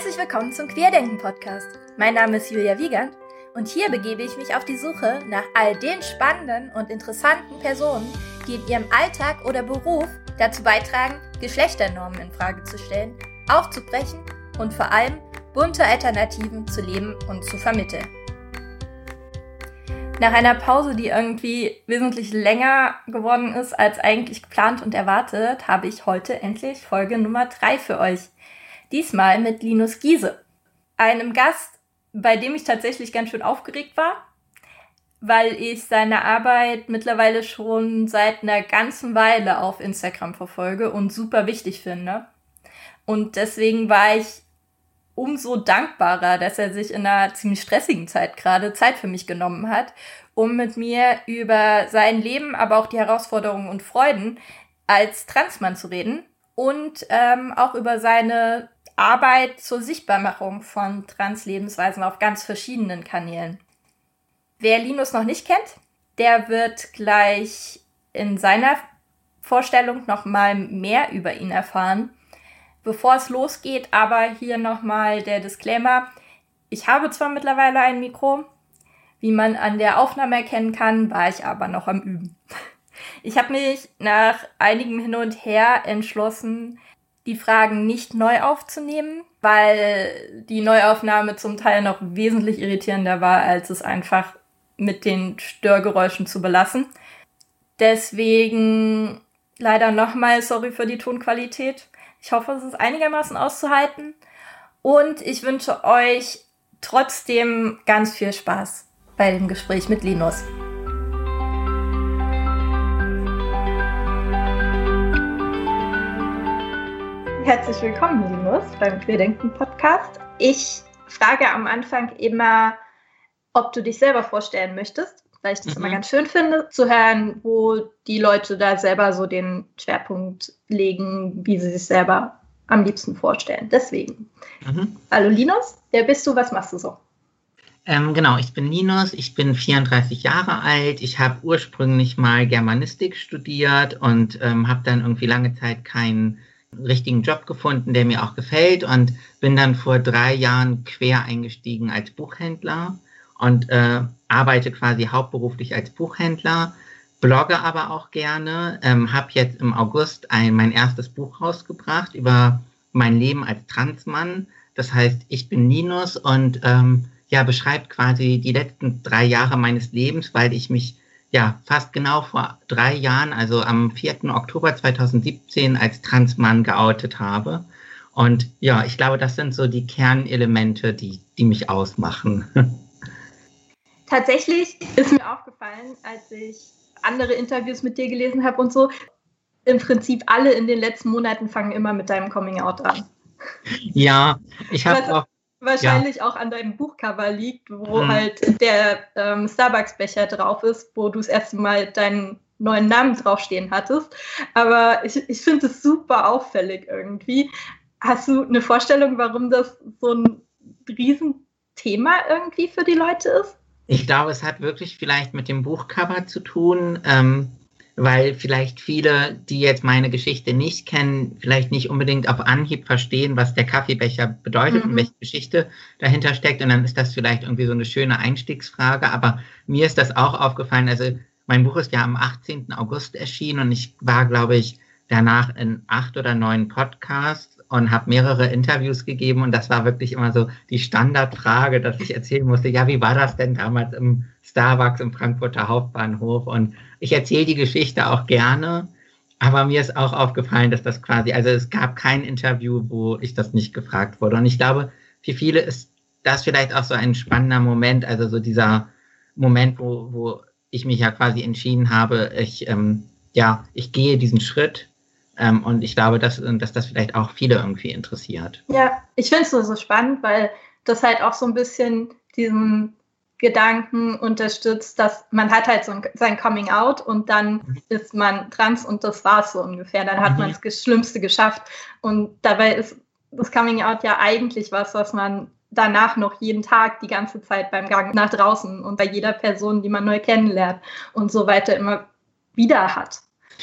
Herzlich willkommen zum Querdenken Podcast. Mein Name ist Julia Wiegand und hier begebe ich mich auf die Suche nach all den spannenden und interessanten Personen, die in ihrem Alltag oder Beruf dazu beitragen, Geschlechternormen in Frage zu stellen, aufzubrechen und vor allem bunte Alternativen zu leben und zu vermitteln. Nach einer Pause, die irgendwie wesentlich länger geworden ist als eigentlich geplant und erwartet, habe ich heute endlich Folge Nummer 3 für euch. Diesmal mit Linus Giese, einem Gast, bei dem ich tatsächlich ganz schön aufgeregt war, weil ich seine Arbeit mittlerweile schon seit einer ganzen Weile auf Instagram verfolge und super wichtig finde. Und deswegen war ich umso dankbarer, dass er sich in einer ziemlich stressigen Zeit gerade Zeit für mich genommen hat, um mit mir über sein Leben, aber auch die Herausforderungen und Freuden als Transmann zu reden und ähm, auch über seine Arbeit zur Sichtbarmachung von Translebensweisen auf ganz verschiedenen Kanälen. Wer Linus noch nicht kennt, der wird gleich in seiner Vorstellung noch mal mehr über ihn erfahren. Bevor es losgeht, aber hier noch mal der Disclaimer. Ich habe zwar mittlerweile ein Mikro, wie man an der Aufnahme erkennen kann, war ich aber noch am Üben. Ich habe mich nach einigem Hin und Her entschlossen, die Fragen nicht neu aufzunehmen, weil die Neuaufnahme zum Teil noch wesentlich irritierender war, als es einfach mit den Störgeräuschen zu belassen. Deswegen leider nochmal sorry für die Tonqualität. Ich hoffe, es ist einigermaßen auszuhalten. Und ich wünsche euch trotzdem ganz viel Spaß bei dem Gespräch mit Linus. Herzlich willkommen, Linus, beim Querdenken Podcast. Ich frage am Anfang immer, ob du dich selber vorstellen möchtest, weil ich das mhm. immer ganz schön finde, zu hören, wo die Leute da selber so den Schwerpunkt legen, wie sie sich selber am liebsten vorstellen. Deswegen. Mhm. Hallo Linus, wer bist du? Was machst du so? Ähm, genau, ich bin Linus, ich bin 34 Jahre alt. Ich habe ursprünglich mal Germanistik studiert und ähm, habe dann irgendwie lange Zeit keinen richtigen Job gefunden, der mir auch gefällt und bin dann vor drei Jahren quer eingestiegen als Buchhändler und äh, arbeite quasi hauptberuflich als Buchhändler, blogge aber auch gerne, ähm, habe jetzt im August ein, mein erstes Buch rausgebracht über mein Leben als Transmann. Das heißt, ich bin Linus und ähm, ja, beschreibt quasi die letzten drei Jahre meines Lebens, weil ich mich ja, fast genau vor drei Jahren, also am 4. Oktober 2017 als Transmann geoutet habe. Und ja, ich glaube, das sind so die Kernelemente, die, die mich ausmachen. Tatsächlich ist mir aufgefallen, als ich andere Interviews mit dir gelesen habe und so, im Prinzip alle in den letzten Monaten fangen immer mit deinem Coming Out an. Ja, ich habe auch wahrscheinlich ja. auch an deinem Buchcover liegt, wo mhm. halt der ähm, Starbucks-Becher drauf ist, wo du das erste Mal deinen neuen Namen draufstehen hattest. Aber ich, ich finde es super auffällig irgendwie. Hast du eine Vorstellung, warum das so ein Riesenthema irgendwie für die Leute ist? Ich glaube, es hat wirklich vielleicht mit dem Buchcover zu tun. Ähm, weil vielleicht viele, die jetzt meine Geschichte nicht kennen, vielleicht nicht unbedingt auf Anhieb verstehen, was der Kaffeebecher bedeutet mhm. und welche Geschichte dahinter steckt. Und dann ist das vielleicht irgendwie so eine schöne Einstiegsfrage. Aber mir ist das auch aufgefallen. Also mein Buch ist ja am 18. August erschienen und ich war, glaube ich, danach in acht oder neun Podcasts und habe mehrere Interviews gegeben und das war wirklich immer so die Standardfrage, dass ich erzählen musste, ja, wie war das denn damals im Starbucks im Frankfurter Hauptbahnhof? Und ich erzähle die Geschichte auch gerne, aber mir ist auch aufgefallen, dass das quasi, also es gab kein Interview, wo ich das nicht gefragt wurde. Und ich glaube, für viele ist das vielleicht auch so ein spannender Moment, also so dieser Moment, wo, wo ich mich ja quasi entschieden habe, ich, ähm, ja, ich gehe diesen Schritt ähm, und ich glaube, dass, dass das vielleicht auch viele irgendwie interessiert. Ja, ich finde es so, so spannend, weil das halt auch so ein bisschen diesen Gedanken unterstützt, dass man hat halt so ein, sein Coming Out und dann mhm. ist man trans und das war es so ungefähr. Dann hat mhm. man das Schlimmste geschafft. Und dabei ist das Coming Out ja eigentlich was, was man danach noch jeden Tag die ganze Zeit beim Gang nach draußen und bei jeder Person, die man neu kennenlernt und so weiter immer wieder hat.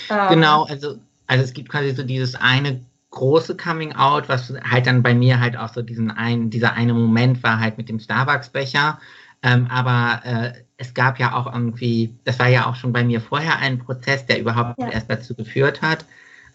Ähm, genau, also also es gibt quasi so dieses eine große Coming Out, was halt dann bei mir halt auch so diesen ein, dieser eine Moment war halt mit dem Starbucks-Becher. Ähm, aber äh, es gab ja auch irgendwie, das war ja auch schon bei mir vorher ein Prozess, der überhaupt ja. erst dazu geführt hat.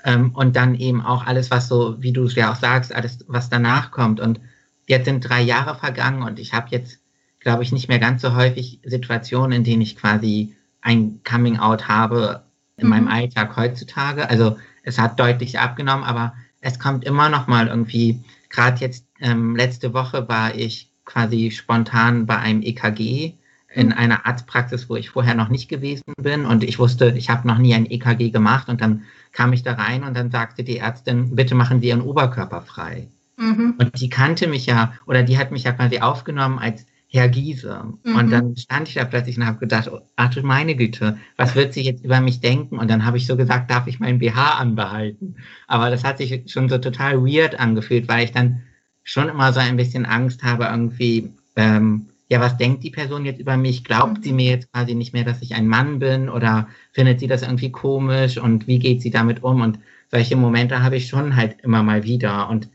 Ähm, und dann eben auch alles, was so, wie du es ja auch sagst, alles, was danach kommt. Und jetzt sind drei Jahre vergangen und ich habe jetzt, glaube ich, nicht mehr ganz so häufig Situationen, in denen ich quasi ein Coming Out habe in mhm. meinem Alltag heutzutage. Also es hat deutlich abgenommen, aber es kommt immer noch mal irgendwie, gerade jetzt ähm, letzte Woche war ich quasi spontan bei einem EKG in mhm. einer Arztpraxis, wo ich vorher noch nicht gewesen bin und ich wusste, ich habe noch nie ein EKG gemacht und dann kam ich da rein und dann sagte die Ärztin, bitte machen Sie Ihren Oberkörper frei. Mhm. Und die kannte mich ja oder die hat mich ja quasi aufgenommen als Herr Giese. Mhm. Und dann stand ich da plötzlich und habe gedacht, ach du meine Güte, was wird sie jetzt über mich denken? Und dann habe ich so gesagt, darf ich meinen BH anbehalten? Aber das hat sich schon so total weird angefühlt, weil ich dann schon immer so ein bisschen Angst habe, irgendwie, ähm, ja, was denkt die Person jetzt über mich? Glaubt mhm. sie mir jetzt quasi nicht mehr, dass ich ein Mann bin? Oder findet sie das irgendwie komisch? Und wie geht sie damit um? Und solche Momente habe ich schon halt immer mal wieder und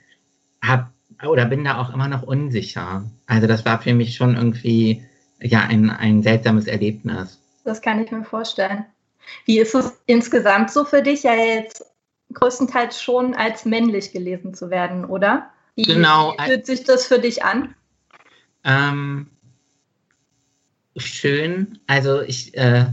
habe oder bin da auch immer noch unsicher. Also das war für mich schon irgendwie ja ein, ein seltsames Erlebnis. Das kann ich mir vorstellen. Wie ist es insgesamt so für dich, ja jetzt größtenteils schon als männlich gelesen zu werden, oder? Wie genau. fühlt sich das für dich an? Ähm, schön. Also ich, äh,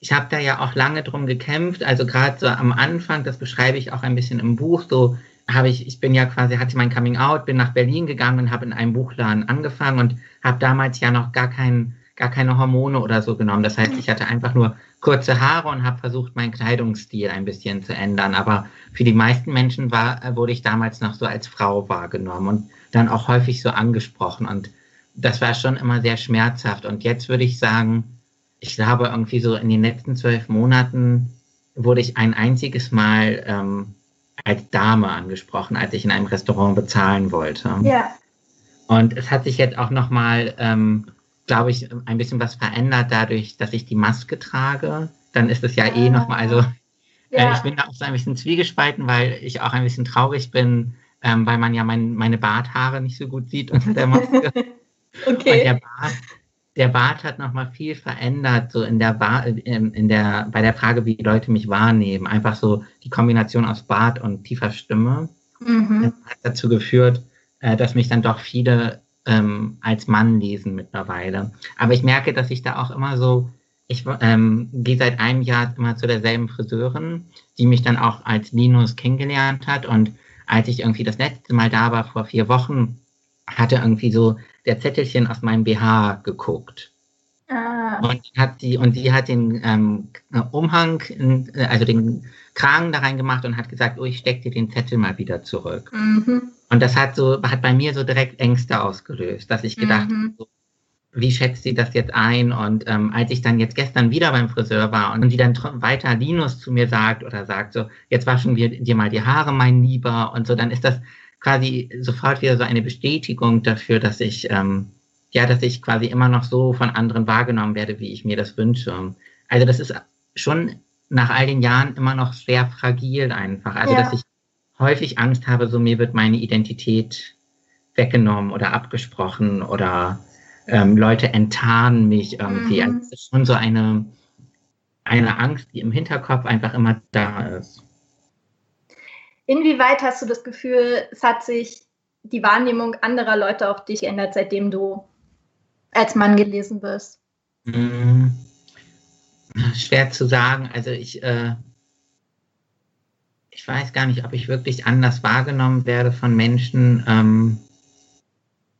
ich habe da ja auch lange drum gekämpft. Also gerade so am Anfang, das beschreibe ich auch ein bisschen im Buch, so habe ich, ich bin ja quasi, hatte mein Coming Out, bin nach Berlin gegangen und habe in einem Buchladen angefangen und habe damals ja noch gar kein, gar keine Hormone oder so genommen. Das heißt, ich hatte einfach nur kurze Haare und habe versucht, meinen Kleidungsstil ein bisschen zu ändern. Aber für die meisten Menschen war, wurde ich damals noch so als Frau wahrgenommen und dann auch häufig so angesprochen. Und das war schon immer sehr schmerzhaft. Und jetzt würde ich sagen, ich glaube, irgendwie so in den letzten zwölf Monaten wurde ich ein einziges Mal ähm, als Dame angesprochen, als ich in einem Restaurant bezahlen wollte. Ja. Und es hat sich jetzt auch nochmal, ähm, glaube ich, ein bisschen was verändert dadurch, dass ich die Maske trage. Dann ist es ja eh nochmal, also äh, ja. äh, ich bin da auch so ein bisschen zwiegespalten, weil ich auch ein bisschen traurig bin, ähm, weil man ja mein, meine Barthaare nicht so gut sieht unter der Maske. okay. Und der Bart, der Bart hat nochmal viel verändert, so in der, Bar, in der, bei der Frage, wie Leute mich wahrnehmen. Einfach so die Kombination aus Bart und tiefer Stimme mhm. hat dazu geführt, äh, dass mich dann doch viele ähm, als Mann lesen mittlerweile. Aber ich merke, dass ich da auch immer so, ich ähm, gehe seit einem Jahr immer zu derselben Friseurin, die mich dann auch als Linus kennengelernt hat. Und als ich irgendwie das letzte Mal da war, vor vier Wochen, hatte irgendwie so der Zettelchen aus meinem BH geguckt. Ah. Und hat die, und die hat den ähm, Umhang, also den Kragen da reingemacht und hat gesagt, oh, ich steck dir den Zettel mal wieder zurück. Mhm. Und das hat so, hat bei mir so direkt Ängste ausgelöst, dass ich gedacht mhm. so, wie schätzt sie das jetzt ein? Und ähm, als ich dann jetzt gestern wieder beim Friseur war und die dann weiter Linus zu mir sagt oder sagt so, jetzt waschen wir dir mal die Haare, mein Lieber, und so, dann ist das quasi sofort wieder so eine Bestätigung dafür, dass ich, ähm, ja, dass ich quasi immer noch so von anderen wahrgenommen werde, wie ich mir das wünsche. Also das ist schon nach all den Jahren immer noch sehr fragil einfach. Also ja. dass ich häufig Angst habe, so mir wird meine Identität weggenommen oder abgesprochen oder ähm, Leute enttarnen mich irgendwie. Mhm. Also es ist schon so eine, eine Angst, die im Hinterkopf einfach immer da ist. Inwieweit hast du das Gefühl, es hat sich die Wahrnehmung anderer Leute auf dich geändert, seitdem du als Mann gelesen wirst? Hm, schwer zu sagen. Also ich, äh, ich weiß gar nicht, ob ich wirklich anders wahrgenommen werde von Menschen. Ähm,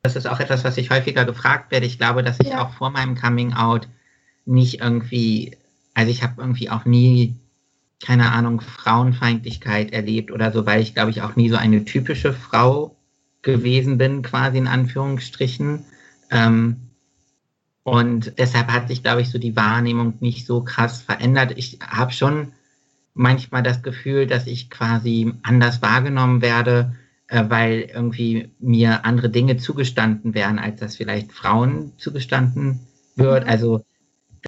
das ist auch etwas, was ich häufiger gefragt werde. Ich glaube, dass ich ja. auch vor meinem Coming Out nicht irgendwie, also ich habe irgendwie auch nie keine Ahnung, Frauenfeindlichkeit erlebt oder so, weil ich, glaube ich, auch nie so eine typische Frau gewesen bin, quasi in Anführungsstrichen. Ähm, und deshalb hat sich, glaube ich, so die Wahrnehmung nicht so krass verändert. Ich habe schon manchmal das Gefühl, dass ich quasi anders wahrgenommen werde, äh, weil irgendwie mir andere Dinge zugestanden werden, als das vielleicht Frauen zugestanden wird. Also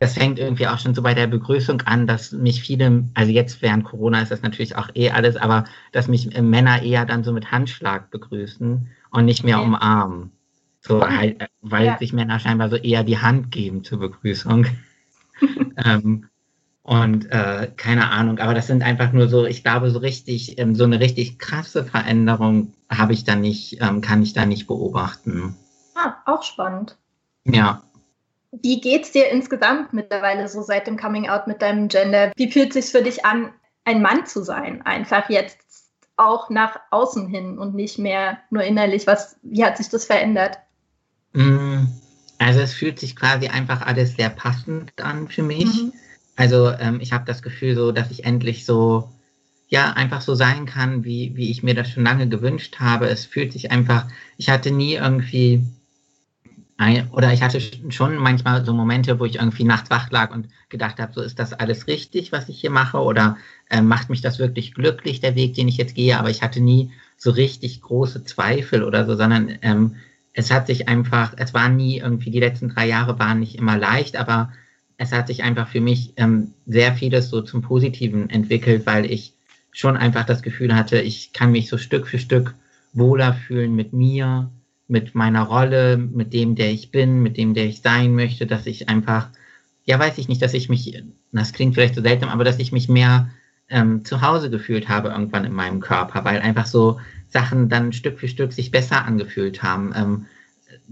das fängt irgendwie auch schon so bei der Begrüßung an, dass mich viele, also jetzt während Corona ist das natürlich auch eh alles, aber dass mich Männer eher dann so mit Handschlag begrüßen und nicht mehr okay. umarmen. So halt, weil ja. sich Männer scheinbar so eher die Hand geben zur Begrüßung. ähm, und äh, keine Ahnung, aber das sind einfach nur so, ich glaube, so richtig, ähm, so eine richtig krasse Veränderung habe ich da nicht, ähm, kann ich da nicht beobachten. Ah, auch spannend. Ja. Wie geht's dir insgesamt mittlerweile so seit dem Coming Out mit deinem Gender? Wie fühlt es sich für dich an, ein Mann zu sein? Einfach jetzt auch nach außen hin und nicht mehr nur innerlich. Was, wie hat sich das verändert? Mm, also es fühlt sich quasi einfach alles sehr passend an für mich. Mhm. Also ähm, ich habe das Gefühl so, dass ich endlich so, ja, einfach so sein kann, wie, wie ich mir das schon lange gewünscht habe. Es fühlt sich einfach, ich hatte nie irgendwie, ein, oder ich hatte schon manchmal so Momente, wo ich irgendwie nachts wach lag und gedacht habe, so ist das alles richtig, was ich hier mache, oder äh, macht mich das wirklich glücklich, der Weg, den ich jetzt gehe. Aber ich hatte nie so richtig große Zweifel oder so, sondern ähm, es hat sich einfach, es war nie irgendwie, die letzten drei Jahre waren nicht immer leicht, aber es hat sich einfach für mich ähm, sehr vieles so zum Positiven entwickelt, weil ich schon einfach das Gefühl hatte, ich kann mich so Stück für Stück wohler fühlen mit mir, mit meiner Rolle, mit dem, der ich bin, mit dem, der ich sein möchte, dass ich einfach, ja, weiß ich nicht, dass ich mich, das klingt vielleicht so seltsam, aber dass ich mich mehr ähm, zu Hause gefühlt habe irgendwann in meinem Körper, weil einfach so Sachen dann Stück für Stück sich besser angefühlt haben. Ähm,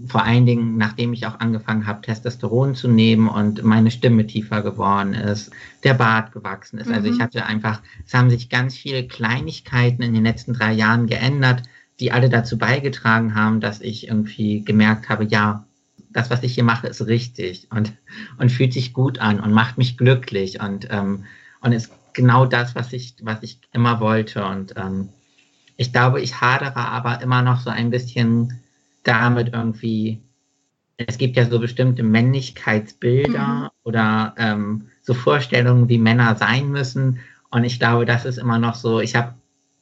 vor allen Dingen, nachdem ich auch angefangen habe, Testosteron zu nehmen und meine Stimme tiefer geworden ist, der Bart gewachsen ist. Mhm. Also ich mhm. hatte einfach, es haben sich ganz viele Kleinigkeiten in den letzten drei Jahren geändert, die alle dazu beigetragen haben, dass ich irgendwie gemerkt habe, ja, das, was ich hier mache, ist richtig und, und fühlt sich gut an und macht mich glücklich und, ähm, und ist genau das, was ich, was ich immer wollte. Und ähm, ich glaube, ich hadere aber immer noch so ein bisschen damit irgendwie, es gibt ja so bestimmte Männlichkeitsbilder mhm. oder ähm, so Vorstellungen, wie Männer sein müssen. Und ich glaube, das ist immer noch so, ich habe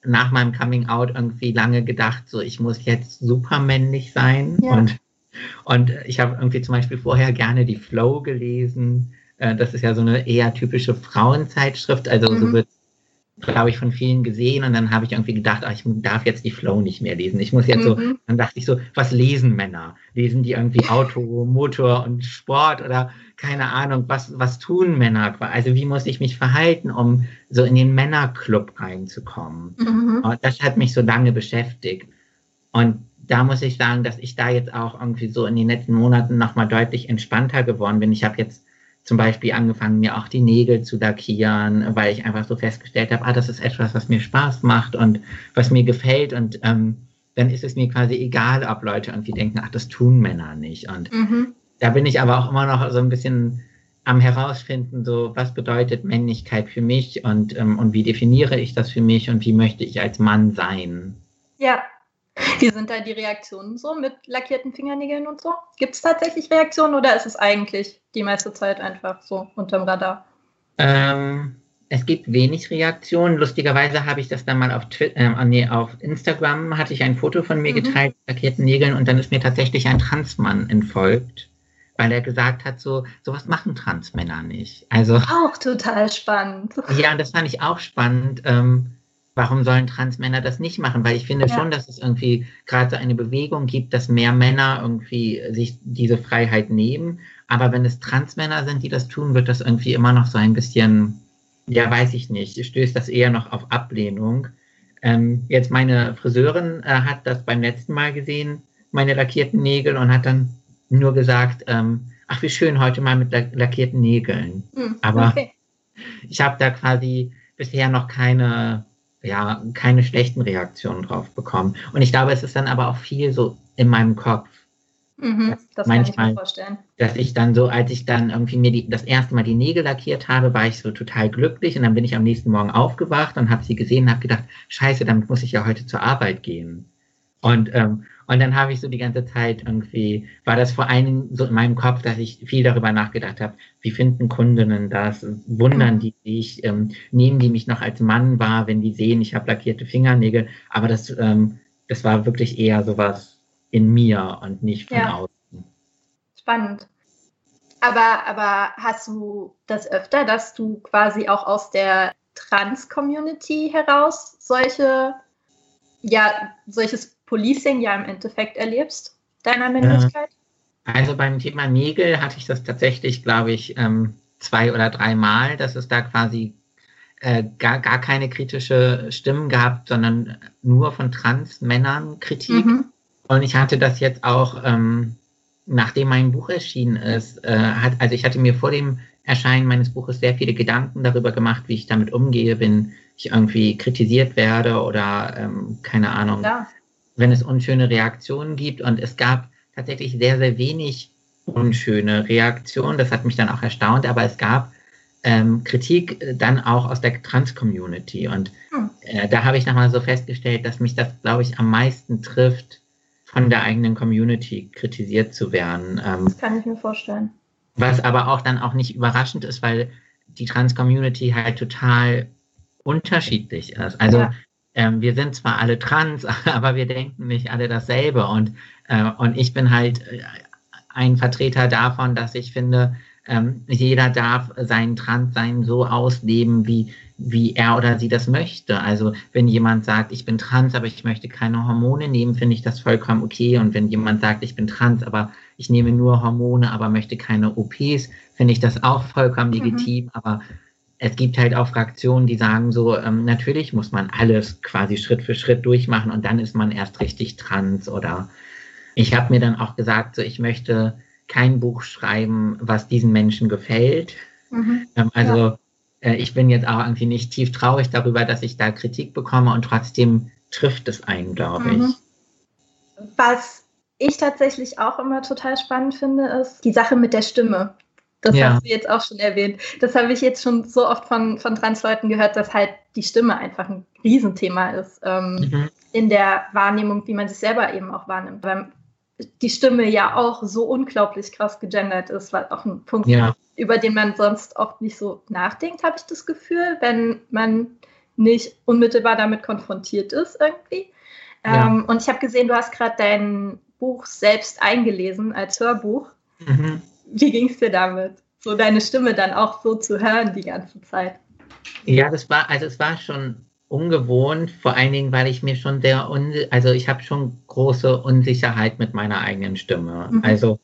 nach meinem Coming Out irgendwie lange gedacht, so ich muss jetzt super männlich sein. Ja. Und, und ich habe irgendwie zum Beispiel vorher gerne die Flow gelesen. Äh, das ist ja so eine eher typische Frauenzeitschrift. Also mhm. so wird glaube ich, von vielen gesehen und dann habe ich irgendwie gedacht, ach, ich darf jetzt die Flow nicht mehr lesen. Ich muss jetzt mhm. so, dann dachte ich so, was lesen Männer? Lesen die irgendwie Auto, Motor und Sport oder keine Ahnung, was, was tun Männer? Also wie muss ich mich verhalten, um so in den Männerclub reinzukommen? Mhm. Und das hat mich so lange beschäftigt. Und da muss ich sagen, dass ich da jetzt auch irgendwie so in den letzten Monaten nochmal deutlich entspannter geworden bin. Ich habe jetzt zum Beispiel angefangen, mir auch die Nägel zu lackieren, weil ich einfach so festgestellt habe, ah, das ist etwas, was mir Spaß macht und was mir gefällt. Und ähm, dann ist es mir quasi egal, ob Leute irgendwie denken, ach, das tun Männer nicht. Und mhm. da bin ich aber auch immer noch so ein bisschen am herausfinden, so was bedeutet Männlichkeit für mich und, ähm, und wie definiere ich das für mich und wie möchte ich als Mann sein. Ja, wie sind da die Reaktionen so mit lackierten Fingernägeln und so? Gibt es tatsächlich Reaktionen oder ist es eigentlich die meiste Zeit einfach so unterm Radar? Ähm, es gibt wenig Reaktionen. Lustigerweise habe ich das dann mal auf, Twitter, äh, nee, auf Instagram, hatte ich ein Foto von mir mhm. geteilt, lackierten Nägeln und dann ist mir tatsächlich ein Transmann entfolgt, weil er gesagt hat, so sowas machen Transmänner nicht. Also auch total spannend. Ja, das fand ich auch spannend. Ähm, warum sollen Transmänner das nicht machen? Weil ich finde ja. schon, dass es irgendwie gerade so eine Bewegung gibt, dass mehr Männer irgendwie sich diese Freiheit nehmen. Aber wenn es Transmänner sind, die das tun, wird das irgendwie immer noch so ein bisschen, ja, weiß ich nicht, stößt das eher noch auf Ablehnung. Ähm, jetzt meine Friseurin äh, hat das beim letzten Mal gesehen, meine lackierten Nägel, und hat dann nur gesagt, ähm, ach, wie schön heute mal mit lackierten Nägeln. Hm, Aber okay. ich habe da quasi bisher noch keine ja, keine schlechten Reaktionen drauf bekommen. Und ich glaube, es ist dann aber auch viel so in meinem Kopf. Mhm, das manchmal, kann ich mir vorstellen. Dass ich dann so, als ich dann irgendwie mir die, das erste Mal die Nägel lackiert habe, war ich so total glücklich und dann bin ich am nächsten Morgen aufgewacht und habe sie gesehen und habe gedacht, scheiße, damit muss ich ja heute zur Arbeit gehen. Und, ähm, und dann habe ich so die ganze Zeit irgendwie, war das vor allem so in meinem Kopf, dass ich viel darüber nachgedacht habe, wie finden Kundinnen das? Wundern mhm. die sich? Ähm, nehmen die mich noch als Mann wahr, wenn die sehen, ich habe lackierte Fingernägel? Aber das, ähm, das war wirklich eher sowas in mir und nicht von ja. außen. Spannend. Aber, aber hast du das öfter, dass du quasi auch aus der Trans-Community heraus solche, ja, solches Policing ja im Endeffekt erlebst, deiner Männlichkeit? Also beim Thema Nägel hatte ich das tatsächlich, glaube ich, ähm, zwei oder dreimal, dass es da quasi äh, gar, gar keine kritische Stimmen gab, sondern nur von Trans-Männern Kritik. Mhm. Und ich hatte das jetzt auch, ähm, nachdem mein Buch erschienen ist, äh, hat, also ich hatte mir vor dem Erscheinen meines Buches sehr viele Gedanken darüber gemacht, wie ich damit umgehe, wenn ich irgendwie kritisiert werde oder ähm, keine Ahnung, ja. Wenn es unschöne Reaktionen gibt. Und es gab tatsächlich sehr, sehr wenig unschöne Reaktionen. Das hat mich dann auch erstaunt, aber es gab ähm, Kritik dann auch aus der Trans-Community. Und hm. äh, da habe ich nochmal so festgestellt, dass mich das, glaube ich, am meisten trifft, von der eigenen Community kritisiert zu werden. Ähm, das kann ich mir vorstellen. Was aber auch dann auch nicht überraschend ist, weil die Trans-Community halt total unterschiedlich ist. Also ja. Ähm, wir sind zwar alle trans, aber wir denken nicht alle dasselbe. Und, äh, und ich bin halt äh, ein Vertreter davon, dass ich finde, ähm, jeder darf sein Transsein so ausleben, wie, wie er oder sie das möchte. Also wenn jemand sagt, ich bin trans, aber ich möchte keine Hormone nehmen, finde ich das vollkommen okay. Und wenn jemand sagt, ich bin trans, aber ich nehme nur Hormone, aber möchte keine OPs, finde ich das auch vollkommen mhm. legitim. Aber es gibt halt auch Fraktionen, die sagen so, ähm, natürlich muss man alles quasi Schritt für Schritt durchmachen und dann ist man erst richtig trans. Oder ich habe mir dann auch gesagt, so ich möchte kein Buch schreiben, was diesen Menschen gefällt. Mhm. Ähm, also ja. äh, ich bin jetzt auch irgendwie nicht tief traurig darüber, dass ich da Kritik bekomme und trotzdem trifft es einen, glaube mhm. ich. Was ich tatsächlich auch immer total spannend finde, ist die Sache mit der Stimme. Das ja. hast du jetzt auch schon erwähnt. Das habe ich jetzt schon so oft von, von Transleuten gehört, dass halt die Stimme einfach ein Riesenthema ist ähm, mhm. in der Wahrnehmung, wie man sich selber eben auch wahrnimmt. Weil die Stimme ja auch so unglaublich krass gegendert ist, weil auch ein Punkt, ja. über den man sonst oft nicht so nachdenkt, habe ich das Gefühl, wenn man nicht unmittelbar damit konfrontiert ist irgendwie. Ja. Ähm, und ich habe gesehen, du hast gerade dein Buch selbst eingelesen als Hörbuch. Mhm. Wie ging es dir damit? So deine Stimme dann auch so zu hören die ganze Zeit. Ja, das war, also es war schon ungewohnt, vor allen Dingen, weil ich mir schon sehr, also ich habe schon große Unsicherheit mit meiner eigenen Stimme. Mhm. Also,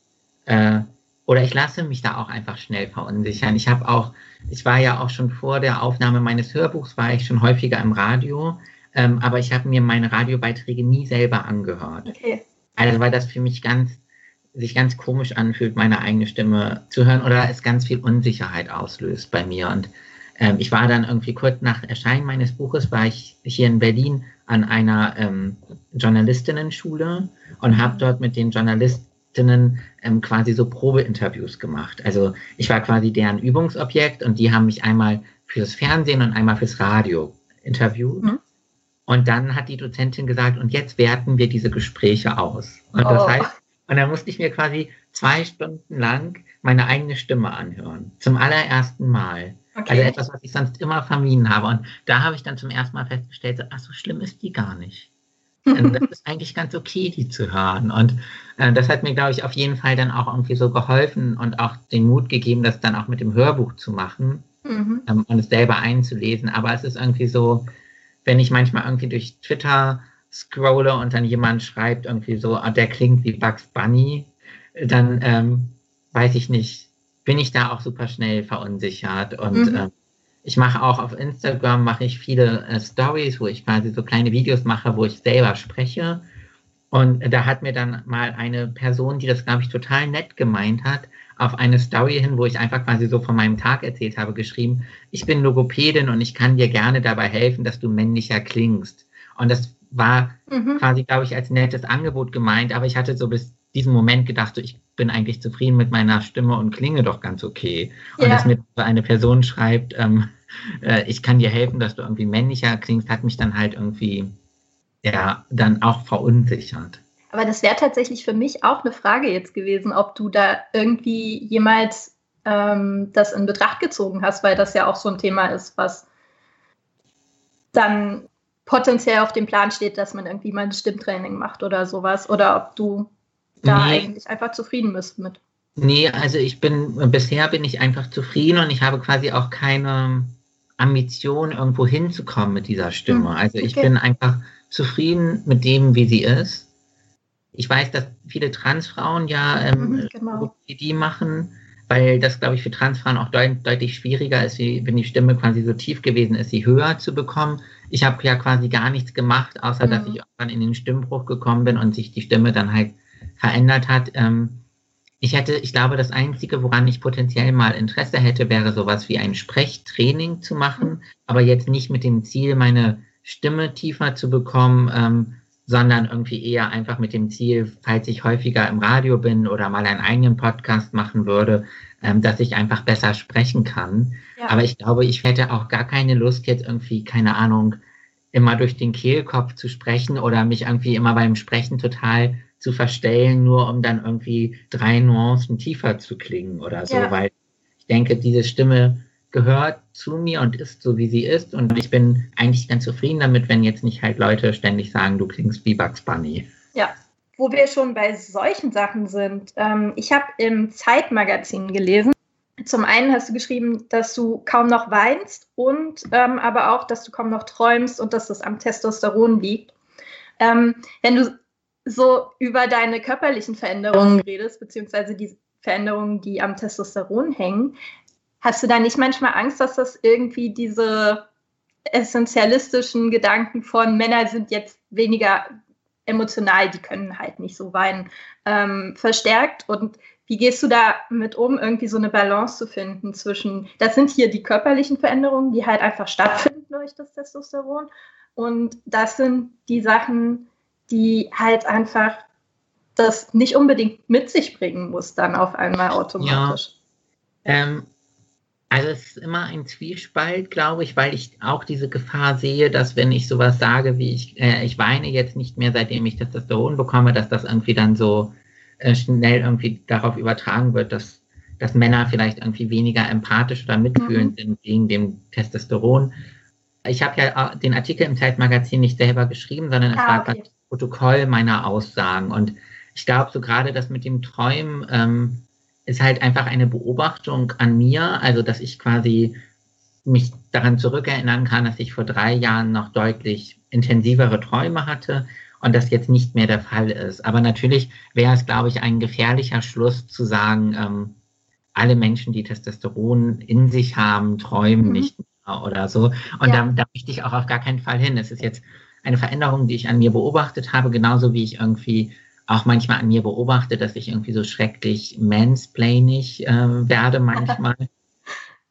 äh, oder ich lasse mich da auch einfach schnell verunsichern. Ich habe auch, ich war ja auch schon vor der Aufnahme meines Hörbuchs, war ich schon häufiger im Radio, ähm, aber ich habe mir meine Radiobeiträge nie selber angehört. Okay. Also weil das für mich ganz, sich ganz komisch anfühlt, meine eigene Stimme zu hören oder es ganz viel Unsicherheit auslöst bei mir. Und ähm, ich war dann irgendwie kurz nach Erscheinen meines Buches, war ich hier in Berlin an einer ähm, Journalistinnen-Schule und habe dort mit den Journalistinnen ähm, quasi so Probeinterviews gemacht. Also ich war quasi deren Übungsobjekt und die haben mich einmal fürs Fernsehen und einmal fürs Radio interviewt. Mhm. Und dann hat die Dozentin gesagt, und jetzt werten wir diese Gespräche aus. Und das oh. heißt, und dann musste ich mir quasi zwei Stunden lang meine eigene Stimme anhören. Zum allerersten Mal. Okay. Also etwas, was ich sonst immer vermieden habe. Und da habe ich dann zum ersten Mal festgestellt, so, ach, so schlimm ist die gar nicht. Und das ist eigentlich ganz okay, die zu hören. Und äh, das hat mir, glaube ich, auf jeden Fall dann auch irgendwie so geholfen und auch den Mut gegeben, das dann auch mit dem Hörbuch zu machen mhm. ähm, und es selber einzulesen. Aber es ist irgendwie so, wenn ich manchmal irgendwie durch Twitter scrolle und dann jemand schreibt irgendwie so, ah, der klingt wie Bugs Bunny, dann ähm, weiß ich nicht, bin ich da auch super schnell verunsichert. Und mhm. äh, ich mache auch auf Instagram mache ich viele äh, Stories, wo ich quasi so kleine Videos mache, wo ich selber spreche. Und da hat mir dann mal eine Person, die das, glaube ich, total nett gemeint hat, auf eine Story hin, wo ich einfach quasi so von meinem Tag erzählt habe, geschrieben, ich bin Logopädin und ich kann dir gerne dabei helfen, dass du männlicher klingst. Und das war mhm. quasi, glaube ich, als nettes Angebot gemeint, aber ich hatte so bis diesem Moment gedacht, so, ich bin eigentlich zufrieden mit meiner Stimme und klinge doch ganz okay. Und ja. dass mir eine Person schreibt, ähm, äh, ich kann dir helfen, dass du irgendwie männlicher klingst, hat mich dann halt irgendwie ja dann auch verunsichert. Aber das wäre tatsächlich für mich auch eine Frage jetzt gewesen, ob du da irgendwie jemals ähm, das in Betracht gezogen hast, weil das ja auch so ein Thema ist, was dann potenziell auf dem Plan steht, dass man irgendwie mal ein Stimmtraining macht oder sowas. Oder ob du da nee. eigentlich einfach zufrieden bist mit. Nee, also ich bin, bisher bin ich einfach zufrieden und ich habe quasi auch keine Ambition, irgendwo hinzukommen mit dieser Stimme. Hm, also ich okay. bin einfach zufrieden mit dem, wie sie ist. Ich weiß, dass viele Transfrauen ja ähm, mhm, genau. die machen, weil das, glaube ich, für Transfrauen auch deut deutlich schwieriger ist, wie, wenn die Stimme quasi so tief gewesen ist, sie höher zu bekommen. Ich habe ja quasi gar nichts gemacht, außer mhm. dass ich irgendwann in den Stimmbruch gekommen bin und sich die Stimme dann halt verändert hat. Ähm, ich hätte, ich glaube, das Einzige, woran ich potenziell mal Interesse hätte, wäre sowas wie ein Sprechtraining zu machen, aber jetzt nicht mit dem Ziel, meine Stimme tiefer zu bekommen, ähm, sondern irgendwie eher einfach mit dem Ziel, falls ich häufiger im Radio bin oder mal einen eigenen Podcast machen würde, ähm, dass ich einfach besser sprechen kann. Ja. Aber ich glaube, ich hätte auch gar keine Lust, jetzt irgendwie, keine Ahnung, immer durch den Kehlkopf zu sprechen oder mich irgendwie immer beim Sprechen total zu verstellen, nur um dann irgendwie drei Nuancen tiefer zu klingen oder so, ja. weil ich denke, diese Stimme gehört zu mir und ist so, wie sie ist. Und ich bin eigentlich ganz zufrieden damit, wenn jetzt nicht halt Leute ständig sagen, du klingst wie Bugs Bunny. Ja, wo wir schon bei solchen Sachen sind. Ähm, ich habe im Zeitmagazin gelesen, zum einen hast du geschrieben, dass du kaum noch weinst und ähm, aber auch, dass du kaum noch träumst und dass das am Testosteron liegt. Ähm, wenn du so über deine körperlichen Veränderungen redest, beziehungsweise die Veränderungen, die am Testosteron hängen, Hast du da nicht manchmal Angst, dass das irgendwie diese essentialistischen Gedanken von Männer sind jetzt weniger emotional, die können halt nicht so weinen, ähm, verstärkt? Und wie gehst du damit um, irgendwie so eine Balance zu finden zwischen, das sind hier die körperlichen Veränderungen, die halt einfach stattfinden durch das Testosteron und das sind die Sachen, die halt einfach das nicht unbedingt mit sich bringen muss, dann auf einmal automatisch. Ja. Ähm, also es ist immer ein Zwiespalt, glaube ich, weil ich auch diese Gefahr sehe, dass wenn ich sowas sage, wie ich, äh, ich weine jetzt nicht mehr, seitdem ich Testosteron bekomme, dass das irgendwie dann so äh, schnell irgendwie darauf übertragen wird, dass, dass Männer vielleicht irgendwie weniger empathisch oder mitfühlend mhm. sind gegen dem Testosteron. Ich habe ja den Artikel im Zeitmagazin nicht selber geschrieben, sondern es ah, war okay. das Protokoll meiner Aussagen. Und ich glaube, so gerade das mit dem Träumen, ähm, ist halt einfach eine Beobachtung an mir, also dass ich quasi mich daran zurückerinnern kann, dass ich vor drei Jahren noch deutlich intensivere Träume hatte und das jetzt nicht mehr der Fall ist. Aber natürlich wäre es, glaube ich, ein gefährlicher Schluss zu sagen, ähm, alle Menschen, die Testosteron in sich haben, träumen mhm. nicht mehr oder so. Und ja. da, da möchte ich auch auf gar keinen Fall hin. Es ist jetzt eine Veränderung, die ich an mir beobachtet habe, genauso wie ich irgendwie auch manchmal an mir beobachte, dass ich irgendwie so schrecklich mansplainig äh, werde manchmal.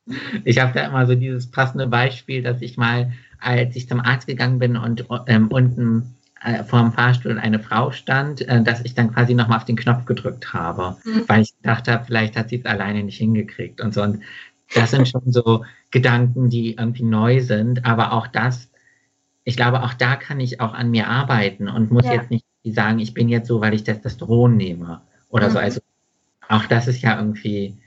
ich habe da immer so dieses passende Beispiel, dass ich mal, als ich zum Arzt gegangen bin und ähm, unten äh, vor dem Fahrstuhl eine Frau stand, äh, dass ich dann quasi nochmal auf den Knopf gedrückt habe, mhm. weil ich gedacht habe, vielleicht hat sie es alleine nicht hingekriegt und so. Und das sind schon so Gedanken, die irgendwie neu sind, aber auch das, ich glaube, auch da kann ich auch an mir arbeiten und muss ja. jetzt nicht die sagen, ich bin jetzt so, weil ich Testosteron nehme oder mhm. so. Also auch das ist ja irgendwie,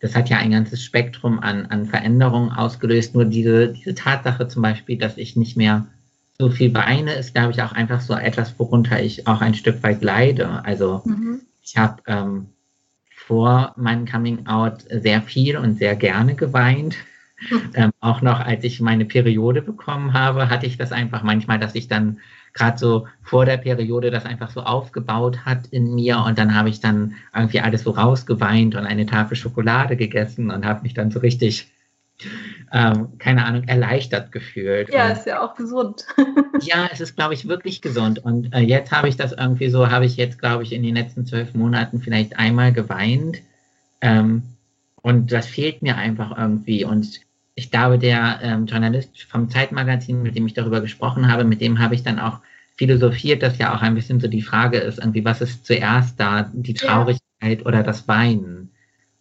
das hat ja ein ganzes Spektrum an, an Veränderungen ausgelöst. Nur diese, diese Tatsache zum Beispiel, dass ich nicht mehr so viel weine, ist, glaube ich, auch einfach so etwas, worunter ich auch ein Stück weit leide. Also mhm. ich habe ähm, vor meinem Coming Out sehr viel und sehr gerne geweint. Mhm. Ähm, auch noch als ich meine Periode bekommen habe, hatte ich das einfach manchmal, dass ich dann gerade so vor der Periode das einfach so aufgebaut hat in mir und dann habe ich dann irgendwie alles so rausgeweint und eine Tafel Schokolade gegessen und habe mich dann so richtig, ähm, keine Ahnung, erleichtert gefühlt. Ja, und, ist ja auch gesund. ja, es ist, glaube ich, wirklich gesund und äh, jetzt habe ich das irgendwie so, habe ich jetzt, glaube ich, in den letzten zwölf Monaten vielleicht einmal geweint ähm, und das fehlt mir einfach irgendwie und ich glaube, der ähm, Journalist vom Zeitmagazin, mit dem ich darüber gesprochen habe, mit dem habe ich dann auch philosophiert, dass ja auch ein bisschen so die Frage ist, irgendwie, was ist zuerst da, die Traurigkeit ja. oder das Weinen?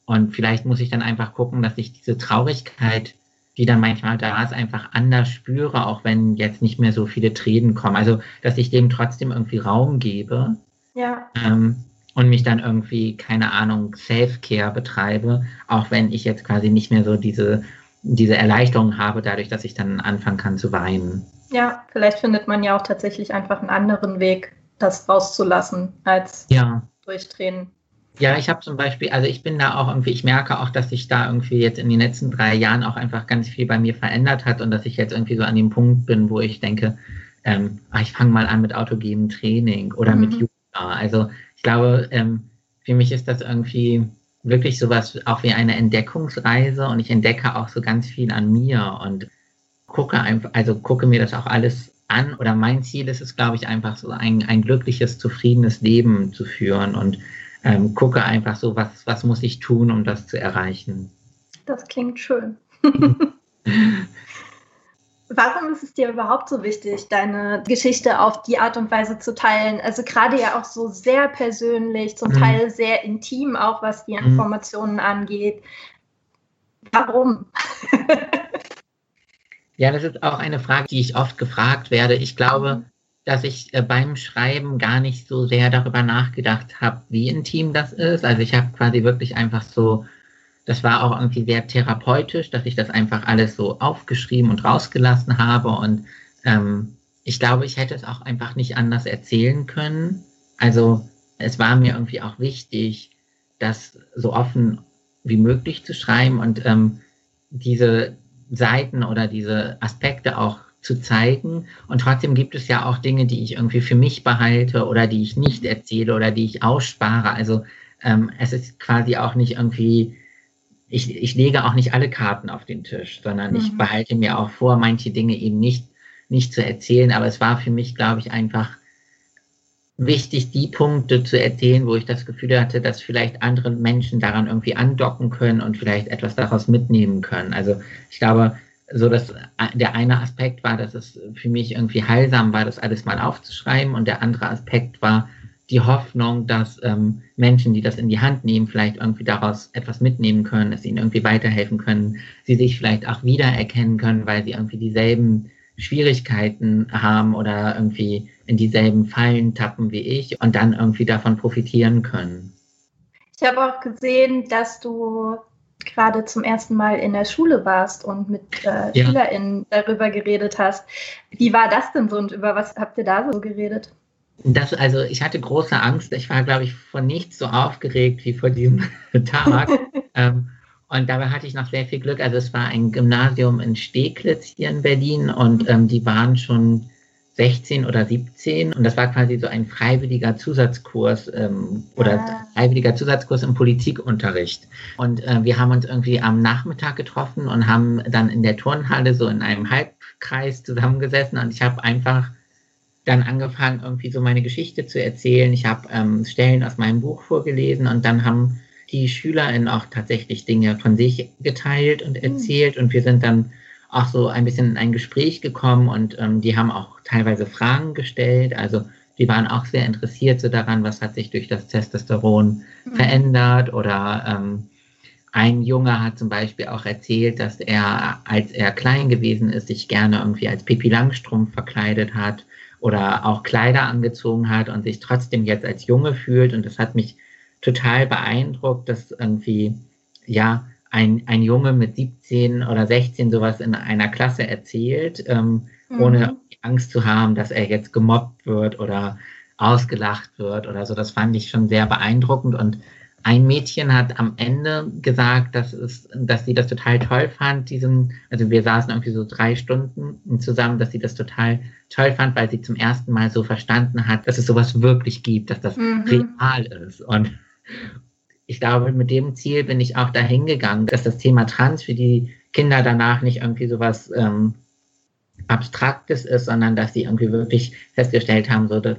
Und vielleicht muss ich dann einfach gucken, dass ich diese Traurigkeit, die dann manchmal da ist, einfach anders spüre, auch wenn jetzt nicht mehr so viele Tränen kommen. Also, dass ich dem trotzdem irgendwie Raum gebe. Ja. Ähm, und mich dann irgendwie, keine Ahnung, Self-Care betreibe, auch wenn ich jetzt quasi nicht mehr so diese diese Erleichterung habe, dadurch, dass ich dann anfangen kann zu weinen. Ja, vielleicht findet man ja auch tatsächlich einfach einen anderen Weg, das rauszulassen, als ja. durch Tränen. Ja, ich habe zum Beispiel, also ich bin da auch irgendwie, ich merke auch, dass sich da irgendwie jetzt in den letzten drei Jahren auch einfach ganz viel bei mir verändert hat und dass ich jetzt irgendwie so an dem Punkt bin, wo ich denke, ähm, ach, ich fange mal an mit autogenem Training oder mhm. mit Yoga. Also ich glaube, ähm, für mich ist das irgendwie wirklich sowas auch wie eine Entdeckungsreise und ich entdecke auch so ganz viel an mir und gucke einfach, also gucke mir das auch alles an oder mein Ziel ist es, glaube ich, einfach so ein, ein glückliches, zufriedenes Leben zu führen und ähm, gucke einfach so, was, was muss ich tun, um das zu erreichen. Das klingt schön. Warum ist es dir überhaupt so wichtig, deine Geschichte auf die Art und Weise zu teilen? Also gerade ja auch so sehr persönlich, zum mhm. Teil sehr intim, auch was die mhm. Informationen mhm. angeht. Warum? ja, das ist auch eine Frage, die ich oft gefragt werde. Ich glaube, mhm dass ich äh, beim Schreiben gar nicht so sehr darüber nachgedacht habe, wie intim das ist. Also ich habe quasi wirklich einfach so, das war auch irgendwie sehr therapeutisch, dass ich das einfach alles so aufgeschrieben und rausgelassen habe. Und ähm, ich glaube, ich hätte es auch einfach nicht anders erzählen können. Also es war mir irgendwie auch wichtig, das so offen wie möglich zu schreiben und ähm, diese Seiten oder diese Aspekte auch zu zeigen. Und trotzdem gibt es ja auch Dinge, die ich irgendwie für mich behalte oder die ich nicht erzähle oder die ich ausspare. Also ähm, es ist quasi auch nicht irgendwie, ich, ich lege auch nicht alle Karten auf den Tisch, sondern mhm. ich behalte mir auch vor, manche Dinge eben nicht, nicht zu erzählen. Aber es war für mich, glaube ich, einfach wichtig, die Punkte zu erzählen, wo ich das Gefühl hatte, dass vielleicht andere Menschen daran irgendwie andocken können und vielleicht etwas daraus mitnehmen können. Also ich glaube, so dass der eine Aspekt war, dass es für mich irgendwie heilsam war, das alles mal aufzuschreiben und der andere Aspekt war die Hoffnung, dass ähm, Menschen, die das in die Hand nehmen, vielleicht irgendwie daraus etwas mitnehmen können, dass ihnen irgendwie weiterhelfen können, sie sich vielleicht auch wiedererkennen können, weil sie irgendwie dieselben Schwierigkeiten haben oder irgendwie in dieselben Fallen tappen wie ich und dann irgendwie davon profitieren können. Ich habe auch gesehen, dass du gerade zum ersten Mal in der Schule warst und mit äh, ja. SchülerInnen darüber geredet hast. Wie war das denn so und über was habt ihr da so geredet? Das, also ich hatte große Angst. Ich war, glaube ich, von nichts so aufgeregt wie vor diesem Tag. ähm, und dabei hatte ich noch sehr viel Glück. Also es war ein Gymnasium in Steglitz hier in Berlin und ähm, die waren schon 16 oder 17 und das war quasi so ein freiwilliger Zusatzkurs ähm, oder ah. freiwilliger Zusatzkurs im Politikunterricht. Und äh, wir haben uns irgendwie am Nachmittag getroffen und haben dann in der Turnhalle so in einem Halbkreis zusammengesessen und ich habe einfach dann angefangen, irgendwie so meine Geschichte zu erzählen. Ich habe ähm, Stellen aus meinem Buch vorgelesen und dann haben die SchülerInnen auch tatsächlich Dinge von sich geteilt und hm. erzählt mhm. und wir sind dann auch so ein bisschen in ein Gespräch gekommen und ähm, die haben auch teilweise Fragen gestellt. Also die waren auch sehr interessiert so daran, was hat sich durch das Testosteron mhm. verändert oder ähm, ein Junge hat zum Beispiel auch erzählt, dass er, als er klein gewesen ist, sich gerne irgendwie als Pipi Langstrumpf verkleidet hat oder auch Kleider angezogen hat und sich trotzdem jetzt als Junge fühlt. Und das hat mich total beeindruckt, dass irgendwie, ja, ein, ein Junge mit 17 oder 16 sowas in einer Klasse erzählt, ähm, mhm. ohne Angst zu haben, dass er jetzt gemobbt wird oder ausgelacht wird oder so. Das fand ich schon sehr beeindruckend. Und ein Mädchen hat am Ende gesagt, dass, es, dass sie das total toll fand, diesen, also wir saßen irgendwie so drei Stunden zusammen, dass sie das total toll fand, weil sie zum ersten Mal so verstanden hat, dass es sowas wirklich gibt, dass das mhm. real ist. Und, ich glaube, mit dem Ziel bin ich auch dahin gegangen, dass das Thema Trans für die Kinder danach nicht irgendwie sowas ähm, Abstraktes ist, sondern dass sie irgendwie wirklich festgestellt haben, so, dass,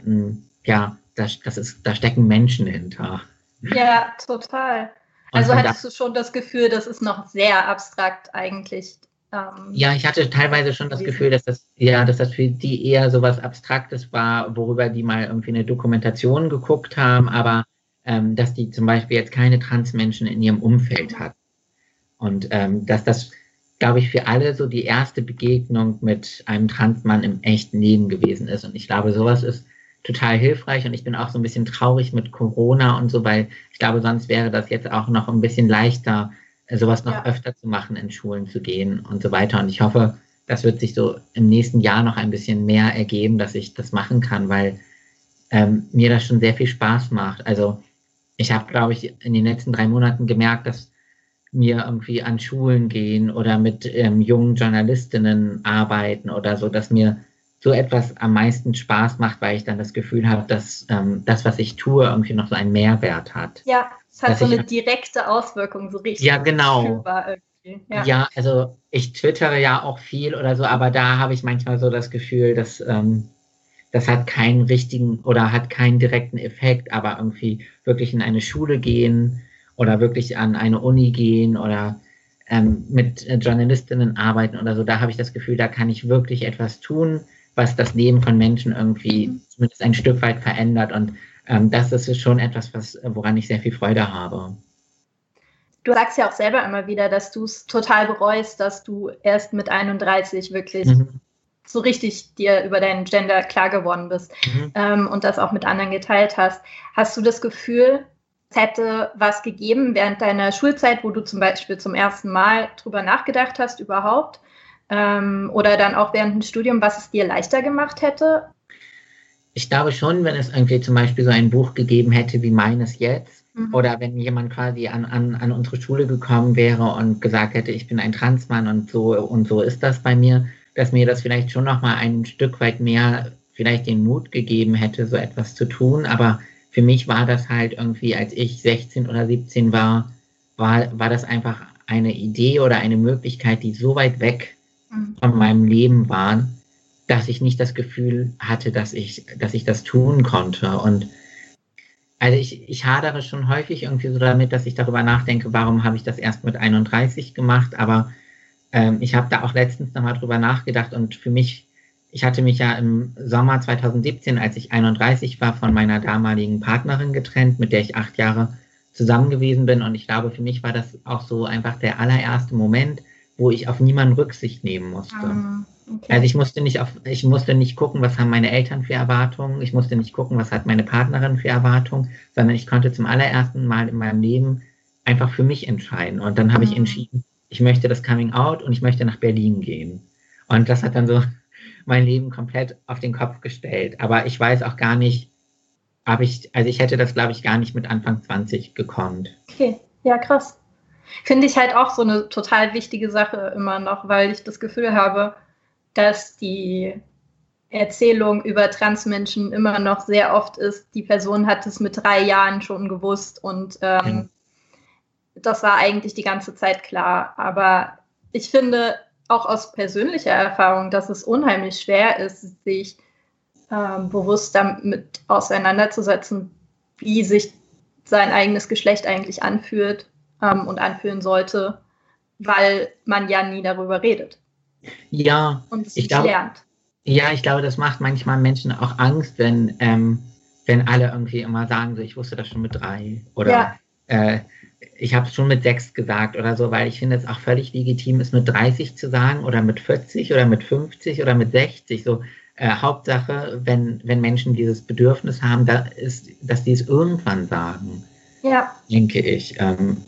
ja, das, das ist, da stecken Menschen hinter. Ja, total. Also hattest du schon das Gefühl, das ist noch sehr abstrakt eigentlich. Ähm, ja, ich hatte teilweise schon das Gefühl, dass das, ja, dass das für die eher sowas Abstraktes war, worüber die mal irgendwie eine Dokumentation geguckt haben, aber ähm, dass die zum Beispiel jetzt keine Transmenschen in ihrem Umfeld hat. Und ähm, dass das, glaube ich, für alle so die erste Begegnung mit einem Transmann im echten Leben gewesen ist. Und ich glaube, sowas ist total hilfreich. Und ich bin auch so ein bisschen traurig mit Corona und so, weil ich glaube, sonst wäre das jetzt auch noch ein bisschen leichter, sowas noch ja. öfter zu machen, in Schulen zu gehen und so weiter. Und ich hoffe, das wird sich so im nächsten Jahr noch ein bisschen mehr ergeben, dass ich das machen kann, weil ähm, mir das schon sehr viel Spaß macht. Also ich habe, glaube ich, in den letzten drei Monaten gemerkt, dass mir irgendwie an Schulen gehen oder mit ähm, jungen Journalistinnen arbeiten oder so, dass mir so etwas am meisten Spaß macht, weil ich dann das Gefühl habe, dass ähm, das, was ich tue, irgendwie noch so einen Mehrwert hat. Ja, es hat so eine direkte Auswirkung, so richtig. Ja, genau. Ja. ja. also ich twittere ja auch viel oder so, aber da habe ich manchmal so das Gefühl, dass ähm, das hat keinen richtigen oder hat keinen direkten Effekt, aber irgendwie wirklich in eine Schule gehen oder wirklich an eine Uni gehen oder ähm, mit Journalistinnen arbeiten oder so, da habe ich das Gefühl, da kann ich wirklich etwas tun, was das Leben von Menschen irgendwie mhm. zumindest ein Stück weit verändert. Und ähm, das ist schon etwas, was, woran ich sehr viel Freude habe. Du sagst ja auch selber immer wieder, dass du es total bereust, dass du erst mit 31 wirklich mhm. so richtig dir über deinen Gender klar geworden bist mhm. ähm, und das auch mit anderen geteilt hast. Hast du das Gefühl, es hätte was gegeben während deiner Schulzeit, wo du zum Beispiel zum ersten Mal drüber nachgedacht hast überhaupt? Ähm, oder dann auch während dem Studium, was es dir leichter gemacht hätte? Ich glaube schon, wenn es irgendwie zum Beispiel so ein Buch gegeben hätte wie meines jetzt, mhm. oder wenn jemand quasi an, an, an unsere Schule gekommen wäre und gesagt hätte, ich bin ein Transmann und so und so ist das bei mir, dass mir das vielleicht schon nochmal ein Stück weit mehr vielleicht den Mut gegeben hätte, so etwas zu tun. Aber für mich war das halt irgendwie, als ich 16 oder 17 war, war, war das einfach eine Idee oder eine Möglichkeit, die so weit weg. Von meinem Leben war, dass ich nicht das Gefühl hatte, dass ich, dass ich das tun konnte. Und also ich, ich hadere schon häufig irgendwie so damit, dass ich darüber nachdenke, warum habe ich das erst mit 31 gemacht. Aber ähm, ich habe da auch letztens nochmal drüber nachgedacht und für mich, ich hatte mich ja im Sommer 2017, als ich 31 war, von meiner damaligen Partnerin getrennt, mit der ich acht Jahre zusammen gewesen bin. Und ich glaube, für mich war das auch so einfach der allererste Moment, wo ich auf niemanden Rücksicht nehmen musste. Ah, okay. Also ich musste nicht auf, ich musste nicht gucken, was haben meine Eltern für Erwartungen, ich musste nicht gucken, was hat meine Partnerin für Erwartungen, sondern ich konnte zum allerersten Mal in meinem Leben einfach für mich entscheiden. Und dann habe mhm. ich entschieden, ich möchte das Coming Out und ich möchte nach Berlin gehen. Und das hat dann so mein Leben komplett auf den Kopf gestellt. Aber ich weiß auch gar nicht, ob ich, also ich hätte das, glaube ich, gar nicht mit Anfang 20 gekonnt. Okay, ja, krass. Finde ich halt auch so eine total wichtige Sache immer noch, weil ich das Gefühl habe, dass die Erzählung über Transmenschen immer noch sehr oft ist, die Person hat es mit drei Jahren schon gewusst und ähm, mhm. das war eigentlich die ganze Zeit klar. Aber ich finde auch aus persönlicher Erfahrung, dass es unheimlich schwer ist, sich ähm, bewusst damit auseinanderzusetzen, wie sich sein eigenes Geschlecht eigentlich anfühlt ähm, und anfühlen sollte, weil man ja nie darüber redet. Ja, und es ich glaube, lernt. Ja, ich glaube, das macht manchmal Menschen auch Angst, wenn, ähm, wenn alle irgendwie immer sagen, so, ich wusste das schon mit drei oder ja. äh, ich habe es schon mit sechs gesagt oder so, weil ich finde es auch völlig legitim, es mit 30 zu sagen oder mit 40 oder mit 50 oder mit 60. So, äh, Hauptsache, wenn, wenn Menschen dieses Bedürfnis haben, da ist, dass die es irgendwann sagen. Ja. Denke ich. Ähm,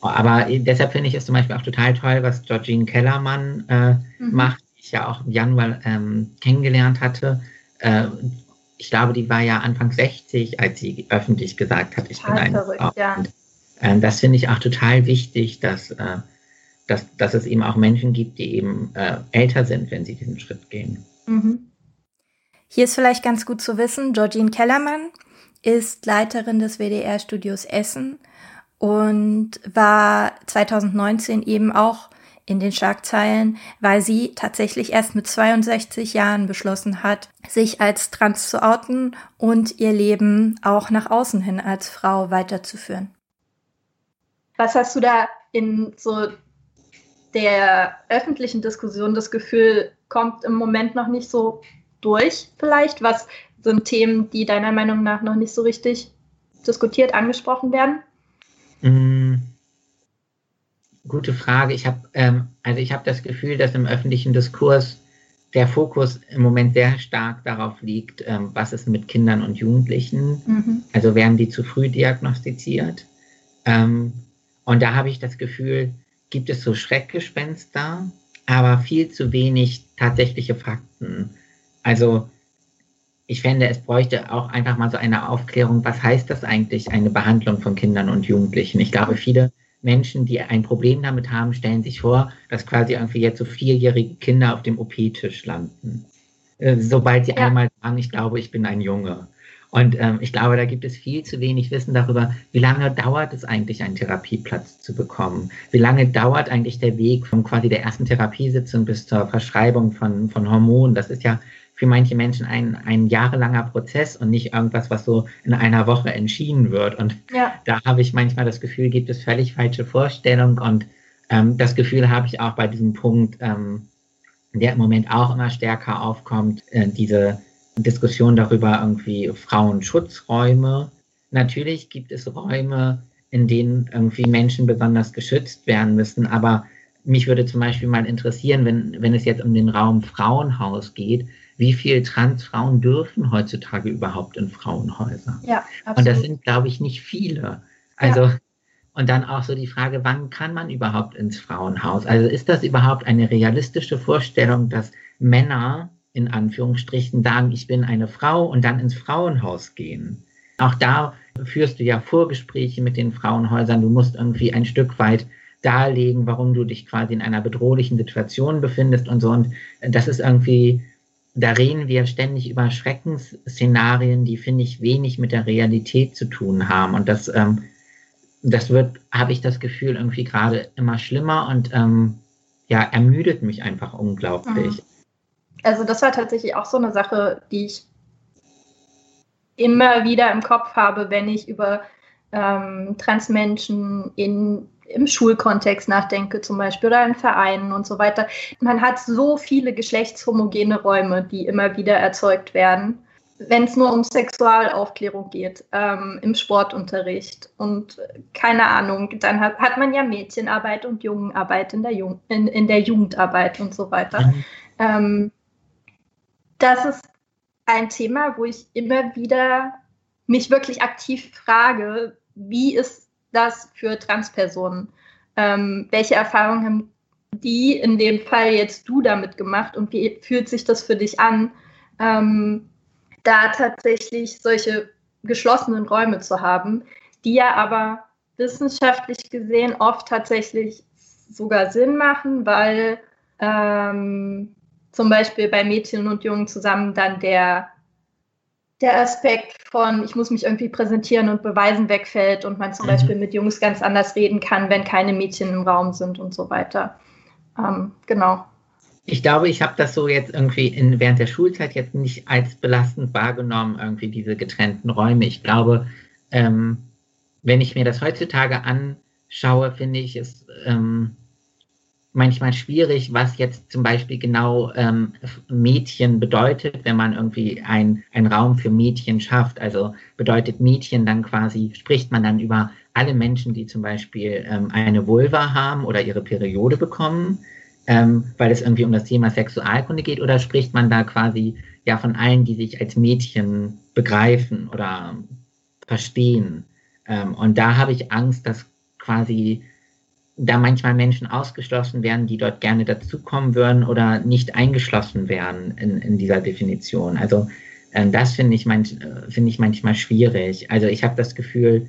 aber deshalb finde ich es zum Beispiel auch total toll, was Georgine Kellermann äh, mhm. macht, die ich ja auch im Januar ähm, kennengelernt hatte. Äh, ich glaube, die war ja Anfang 60, als sie öffentlich gesagt hat, ich total bin eine Frau. Ja. Und, äh, das finde ich auch total wichtig, dass, äh, dass, dass es eben auch Menschen gibt, die eben äh, älter sind, wenn sie diesen Schritt gehen. Mhm. Hier ist vielleicht ganz gut zu wissen, Georgine Kellermann ist Leiterin des WDR-Studios Essen und war 2019 eben auch in den Schlagzeilen, weil sie tatsächlich erst mit 62 Jahren beschlossen hat, sich als trans zu outen und ihr Leben auch nach außen hin als Frau weiterzuführen. Was hast du da in so der öffentlichen Diskussion das Gefühl, kommt im Moment noch nicht so durch vielleicht? Was sind Themen, die deiner Meinung nach noch nicht so richtig diskutiert, angesprochen werden? Hm, gute Frage. Ich habe ähm, also ich habe das Gefühl, dass im öffentlichen Diskurs der Fokus im Moment sehr stark darauf liegt, ähm, was ist mit Kindern und Jugendlichen. Mhm. Also werden die zu früh diagnostiziert. Ähm, und da habe ich das Gefühl, gibt es so Schreckgespenster, aber viel zu wenig tatsächliche Fakten. Also ich fände, es bräuchte auch einfach mal so eine Aufklärung, was heißt das eigentlich, eine Behandlung von Kindern und Jugendlichen? Ich glaube, viele Menschen, die ein Problem damit haben, stellen sich vor, dass quasi irgendwie jetzt so vierjährige Kinder auf dem OP-Tisch landen. Äh, sobald sie ja. einmal sagen, ich glaube, ich bin ein Junge. Und ähm, ich glaube, da gibt es viel zu wenig Wissen darüber, wie lange dauert es eigentlich, einen Therapieplatz zu bekommen? Wie lange dauert eigentlich der Weg von quasi der ersten Therapiesitzung bis zur Verschreibung von, von Hormonen? Das ist ja für manche Menschen ein, ein jahrelanger Prozess und nicht irgendwas, was so in einer Woche entschieden wird. Und ja. da habe ich manchmal das Gefühl, gibt es völlig falsche Vorstellungen. Und ähm, das Gefühl habe ich auch bei diesem Punkt, ähm, der im Moment auch immer stärker aufkommt, äh, diese Diskussion darüber irgendwie Frauenschutzräume. Natürlich gibt es Räume, in denen irgendwie Menschen besonders geschützt werden müssen, aber mich würde zum Beispiel mal interessieren, wenn, wenn es jetzt um den Raum Frauenhaus geht, wie viele Transfrauen dürfen heutzutage überhaupt in Frauenhäuser? Ja, absolut. Und das sind, glaube ich, nicht viele. Also, ja. und dann auch so die Frage, wann kann man überhaupt ins Frauenhaus? Also ist das überhaupt eine realistische Vorstellung, dass Männer in Anführungsstrichen sagen, ich bin eine Frau und dann ins Frauenhaus gehen? Auch da führst du ja Vorgespräche mit den Frauenhäusern. Du musst irgendwie ein Stück weit darlegen, warum du dich quasi in einer bedrohlichen Situation befindest und so. Und das ist irgendwie da reden wir ständig über Schreckensszenarien, die, finde ich, wenig mit der Realität zu tun haben. Und das, ähm, das wird, habe ich das Gefühl, irgendwie gerade immer schlimmer und ähm, ja, ermüdet mich einfach unglaublich. Mhm. Also das war tatsächlich auch so eine Sache, die ich immer wieder im Kopf habe, wenn ich über ähm, Transmenschen in im Schulkontext nachdenke zum Beispiel oder in Vereinen und so weiter. Man hat so viele geschlechtshomogene Räume, die immer wieder erzeugt werden, wenn es nur um Sexualaufklärung geht, ähm, im Sportunterricht und keine Ahnung, dann hat, hat man ja Mädchenarbeit und Jungenarbeit in der, Jung, in, in der Jugendarbeit und so weiter. Mhm. Ähm, das ist ein Thema, wo ich immer wieder mich wirklich aktiv frage, wie ist das für Transpersonen? Ähm, welche Erfahrungen haben die in dem Fall jetzt du damit gemacht und wie fühlt sich das für dich an, ähm, da tatsächlich solche geschlossenen Räume zu haben, die ja aber wissenschaftlich gesehen oft tatsächlich sogar Sinn machen, weil ähm, zum Beispiel bei Mädchen und Jungen zusammen dann der der Aspekt von, ich muss mich irgendwie präsentieren und beweisen wegfällt und man zum mhm. Beispiel mit Jungs ganz anders reden kann, wenn keine Mädchen im Raum sind und so weiter. Ähm, genau. Ich glaube, ich habe das so jetzt irgendwie in, während der Schulzeit jetzt nicht als belastend wahrgenommen, irgendwie diese getrennten Räume. Ich glaube, ähm, wenn ich mir das heutzutage anschaue, finde ich es ähm, manchmal schwierig, was jetzt zum Beispiel genau ähm, Mädchen bedeutet, wenn man irgendwie ein, einen Raum für Mädchen schafft. Also bedeutet Mädchen dann quasi, spricht man dann über alle Menschen, die zum Beispiel ähm, eine Vulva haben oder ihre Periode bekommen, ähm, weil es irgendwie um das Thema Sexualkunde geht, oder spricht man da quasi ja von allen, die sich als Mädchen begreifen oder verstehen. Ähm, und da habe ich Angst, dass quasi da manchmal Menschen ausgeschlossen werden, die dort gerne dazukommen würden oder nicht eingeschlossen werden in, in dieser Definition. Also ähm, das finde ich, manch, äh, find ich manchmal schwierig. Also ich habe das Gefühl,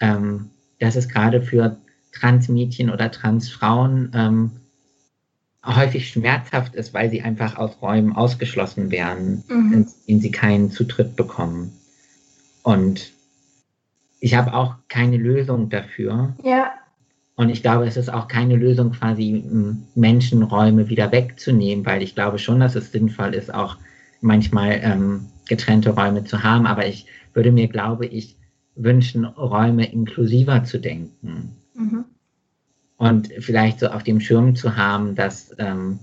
ähm, dass es gerade für Transmädchen oder Transfrauen ähm, häufig schmerzhaft ist, weil sie einfach aus Räumen ausgeschlossen werden, mhm. in denen sie keinen Zutritt bekommen. Und ich habe auch keine Lösung dafür. Ja. Und ich glaube, es ist auch keine Lösung, quasi Menschenräume wieder wegzunehmen, weil ich glaube schon, dass es sinnvoll ist, auch manchmal ähm, getrennte Räume zu haben. Aber ich würde mir, glaube ich, wünschen, Räume inklusiver zu denken. Mhm. Und vielleicht so auf dem Schirm zu haben, dass, ähm,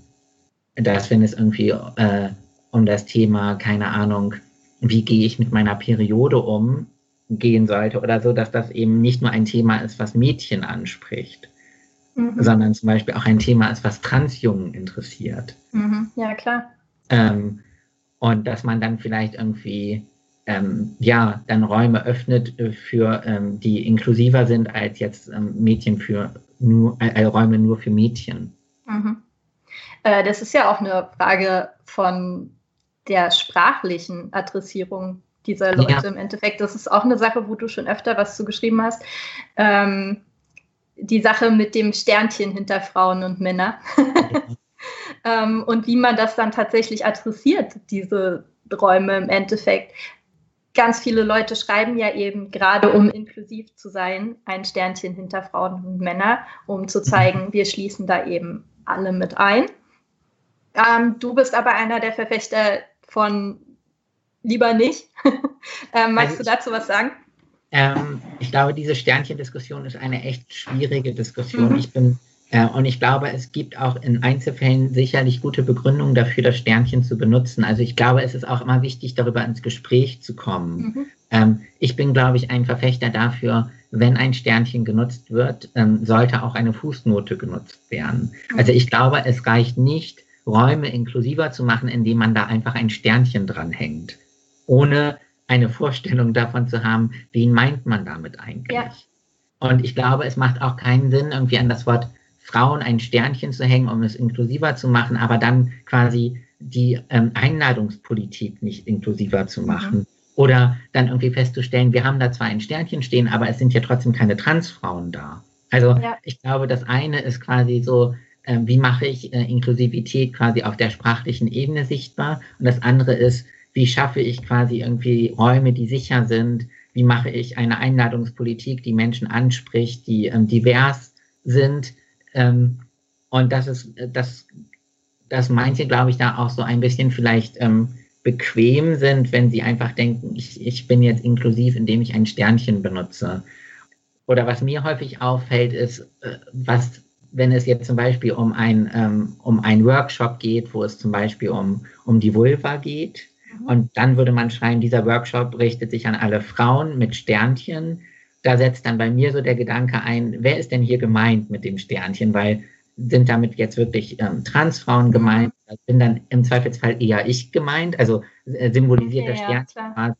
dass wenn es irgendwie äh, um das Thema, keine Ahnung, wie gehe ich mit meiner Periode um, gehen sollte oder so, dass das eben nicht nur ein Thema ist, was Mädchen anspricht, mhm. sondern zum Beispiel auch ein Thema ist, was Transjungen interessiert. Mhm. Ja, klar. Ähm, und dass man dann vielleicht irgendwie ähm, ja dann Räume öffnet für ähm, die inklusiver sind als jetzt ähm, Mädchen für nur äh, Räume nur für Mädchen. Mhm. Äh, das ist ja auch eine Frage von der sprachlichen Adressierung dieser Leute ja. im Endeffekt. Das ist auch eine Sache, wo du schon öfter was zu geschrieben hast. Ähm, die Sache mit dem Sternchen hinter Frauen und Männern. ähm, und wie man das dann tatsächlich adressiert, diese Räume im Endeffekt. Ganz viele Leute schreiben ja eben, gerade um inklusiv zu sein, ein Sternchen hinter Frauen und Männer, um zu zeigen, wir schließen da eben alle mit ein. Ähm, du bist aber einer der Verfechter von lieber nicht. ähm, magst also du dazu was sagen? Ähm, ich glaube, diese Sternchen-Diskussion ist eine echt schwierige Diskussion. Mhm. Ich bin äh, und ich glaube, es gibt auch in Einzelfällen sicherlich gute Begründungen dafür, das Sternchen zu benutzen. Also ich glaube, es ist auch immer wichtig, darüber ins Gespräch zu kommen. Mhm. Ähm, ich bin, glaube ich, ein Verfechter dafür, wenn ein Sternchen genutzt wird, ähm, sollte auch eine Fußnote genutzt werden. Mhm. Also ich glaube, es reicht nicht, Räume inklusiver zu machen, indem man da einfach ein Sternchen dranhängt, ohne eine Vorstellung davon zu haben, wen meint man damit eigentlich. Ja. Und ich glaube, es macht auch keinen Sinn, irgendwie an das Wort Frauen ein Sternchen zu hängen, um es inklusiver zu machen, aber dann quasi die ähm, Einladungspolitik nicht inklusiver zu mhm. machen. Mhm. Oder dann irgendwie festzustellen, wir haben da zwar ein Sternchen stehen, aber es sind ja trotzdem keine Transfrauen da. Also ja. ich glaube, das eine ist quasi so, äh, wie mache ich äh, Inklusivität quasi auf der sprachlichen Ebene sichtbar? Und das andere ist, wie schaffe ich quasi irgendwie Räume, die sicher sind? Wie mache ich eine Einladungspolitik, die Menschen anspricht, die ähm, divers sind? Ähm, und das ist, das, dass manche, glaube ich, da auch so ein bisschen vielleicht ähm, bequem sind, wenn sie einfach denken, ich, ich bin jetzt inklusiv, indem ich ein Sternchen benutze. Oder was mir häufig auffällt, ist, äh, was, wenn es jetzt zum Beispiel um ein, ähm, um einen Workshop geht, wo es zum Beispiel um, um die Vulva geht. Und dann würde man schreiben, dieser Workshop richtet sich an alle Frauen mit Sternchen da setzt dann bei mir so der Gedanke ein, wer ist denn hier gemeint mit dem Sternchen? Weil sind damit jetzt wirklich ähm, Transfrauen gemeint? Bin dann im Zweifelsfall eher ich gemeint? Also äh, symbolisiert das Sternchen ja, quasi,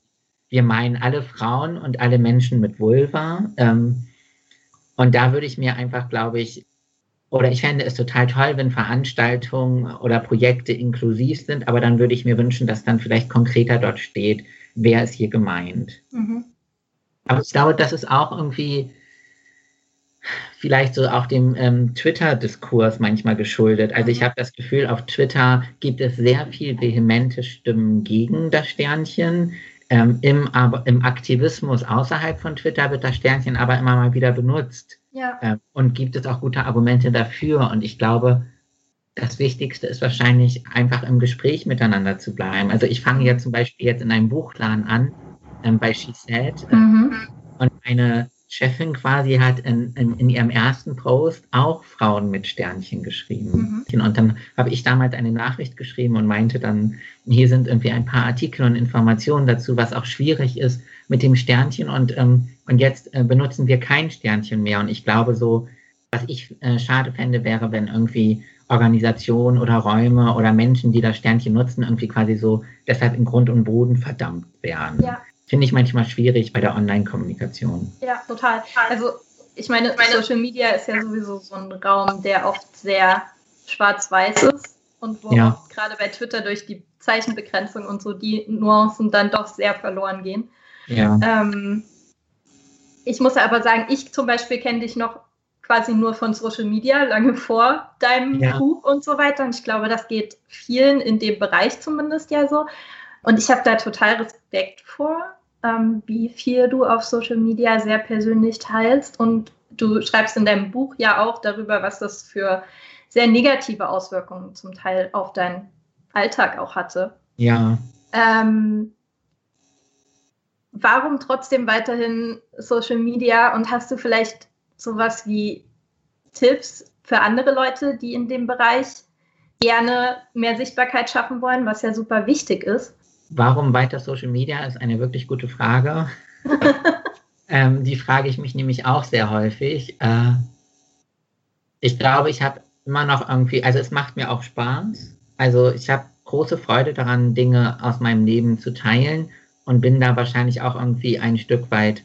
wir meinen alle Frauen und alle Menschen mit Vulva. Ähm, und da würde ich mir einfach, glaube ich, oder ich fände es total toll, wenn Veranstaltungen oder Projekte inklusiv sind, aber dann würde ich mir wünschen, dass dann vielleicht konkreter dort steht, wer ist hier gemeint. Mhm. Aber ich glaube, das ist auch irgendwie vielleicht so auch dem ähm, Twitter-Diskurs manchmal geschuldet. Also ich mhm. habe das Gefühl, auf Twitter gibt es sehr viel vehemente Stimmen gegen das Sternchen. Ähm, im, aber, Im Aktivismus außerhalb von Twitter wird das Sternchen aber immer mal wieder benutzt. Ja. Ähm, und gibt es auch gute Argumente dafür. Und ich glaube, das Wichtigste ist wahrscheinlich einfach im Gespräch miteinander zu bleiben. Also ich fange ja zum Beispiel jetzt in einem Buchladen an ähm, bei She Said. Äh, mhm. Und meine Chefin quasi hat in, in, in, ihrem ersten Post auch Frauen mit Sternchen geschrieben. Mhm. Und dann habe ich damals eine Nachricht geschrieben und meinte dann, hier sind irgendwie ein paar Artikel und Informationen dazu, was auch schwierig ist mit dem Sternchen. Und, ähm, und jetzt äh, benutzen wir kein Sternchen mehr. Und ich glaube so, was ich äh, schade fände, wäre, wenn irgendwie Organisationen oder Räume oder Menschen, die das Sternchen nutzen, irgendwie quasi so deshalb in Grund und Boden verdammt werden. Ja finde ich manchmal schwierig bei der Online-Kommunikation. Ja, total. Also ich meine, Social Media ist ja sowieso so ein Raum, der oft sehr schwarz-weiß ist und wo ja. gerade bei Twitter durch die Zeichenbegrenzung und so die Nuancen dann doch sehr verloren gehen. Ja. Ähm, ich muss aber sagen, ich zum Beispiel kenne dich noch quasi nur von Social Media, lange vor deinem ja. Buch und so weiter. Und ich glaube, das geht vielen in dem Bereich zumindest ja so. Und ich habe da total Respekt vor ähm, wie viel du auf Social Media sehr persönlich teilst. Und du schreibst in deinem Buch ja auch darüber, was das für sehr negative Auswirkungen zum Teil auf deinen Alltag auch hatte. Ja. Ähm, warum trotzdem weiterhin Social Media und hast du vielleicht sowas wie Tipps für andere Leute, die in dem Bereich gerne mehr Sichtbarkeit schaffen wollen, was ja super wichtig ist? Warum weiter Social Media ist eine wirklich gute Frage. ähm, die frage ich mich nämlich auch sehr häufig. Äh, ich glaube, ich habe immer noch irgendwie, also es macht mir auch Spaß. Also ich habe große Freude daran, Dinge aus meinem Leben zu teilen und bin da wahrscheinlich auch irgendwie ein Stück weit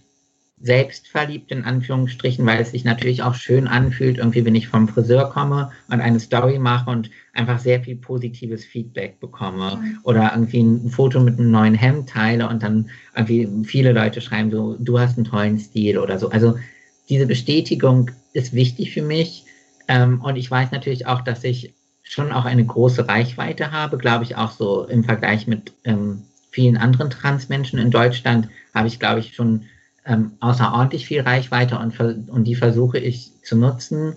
selbstverliebt in Anführungsstrichen, weil es sich natürlich auch schön anfühlt, irgendwie, wenn ich vom Friseur komme und eine Story mache und einfach sehr viel positives Feedback bekomme mhm. oder irgendwie ein Foto mit einem neuen Hemd teile und dann irgendwie viele Leute schreiben so, du hast einen tollen Stil oder so. Also diese Bestätigung ist wichtig für mich ähm, und ich weiß natürlich auch, dass ich schon auch eine große Reichweite habe, glaube ich auch so im Vergleich mit ähm, vielen anderen Transmenschen in Deutschland habe ich, glaube ich, schon ähm, außerordentlich viel Reichweite und, und die versuche ich zu nutzen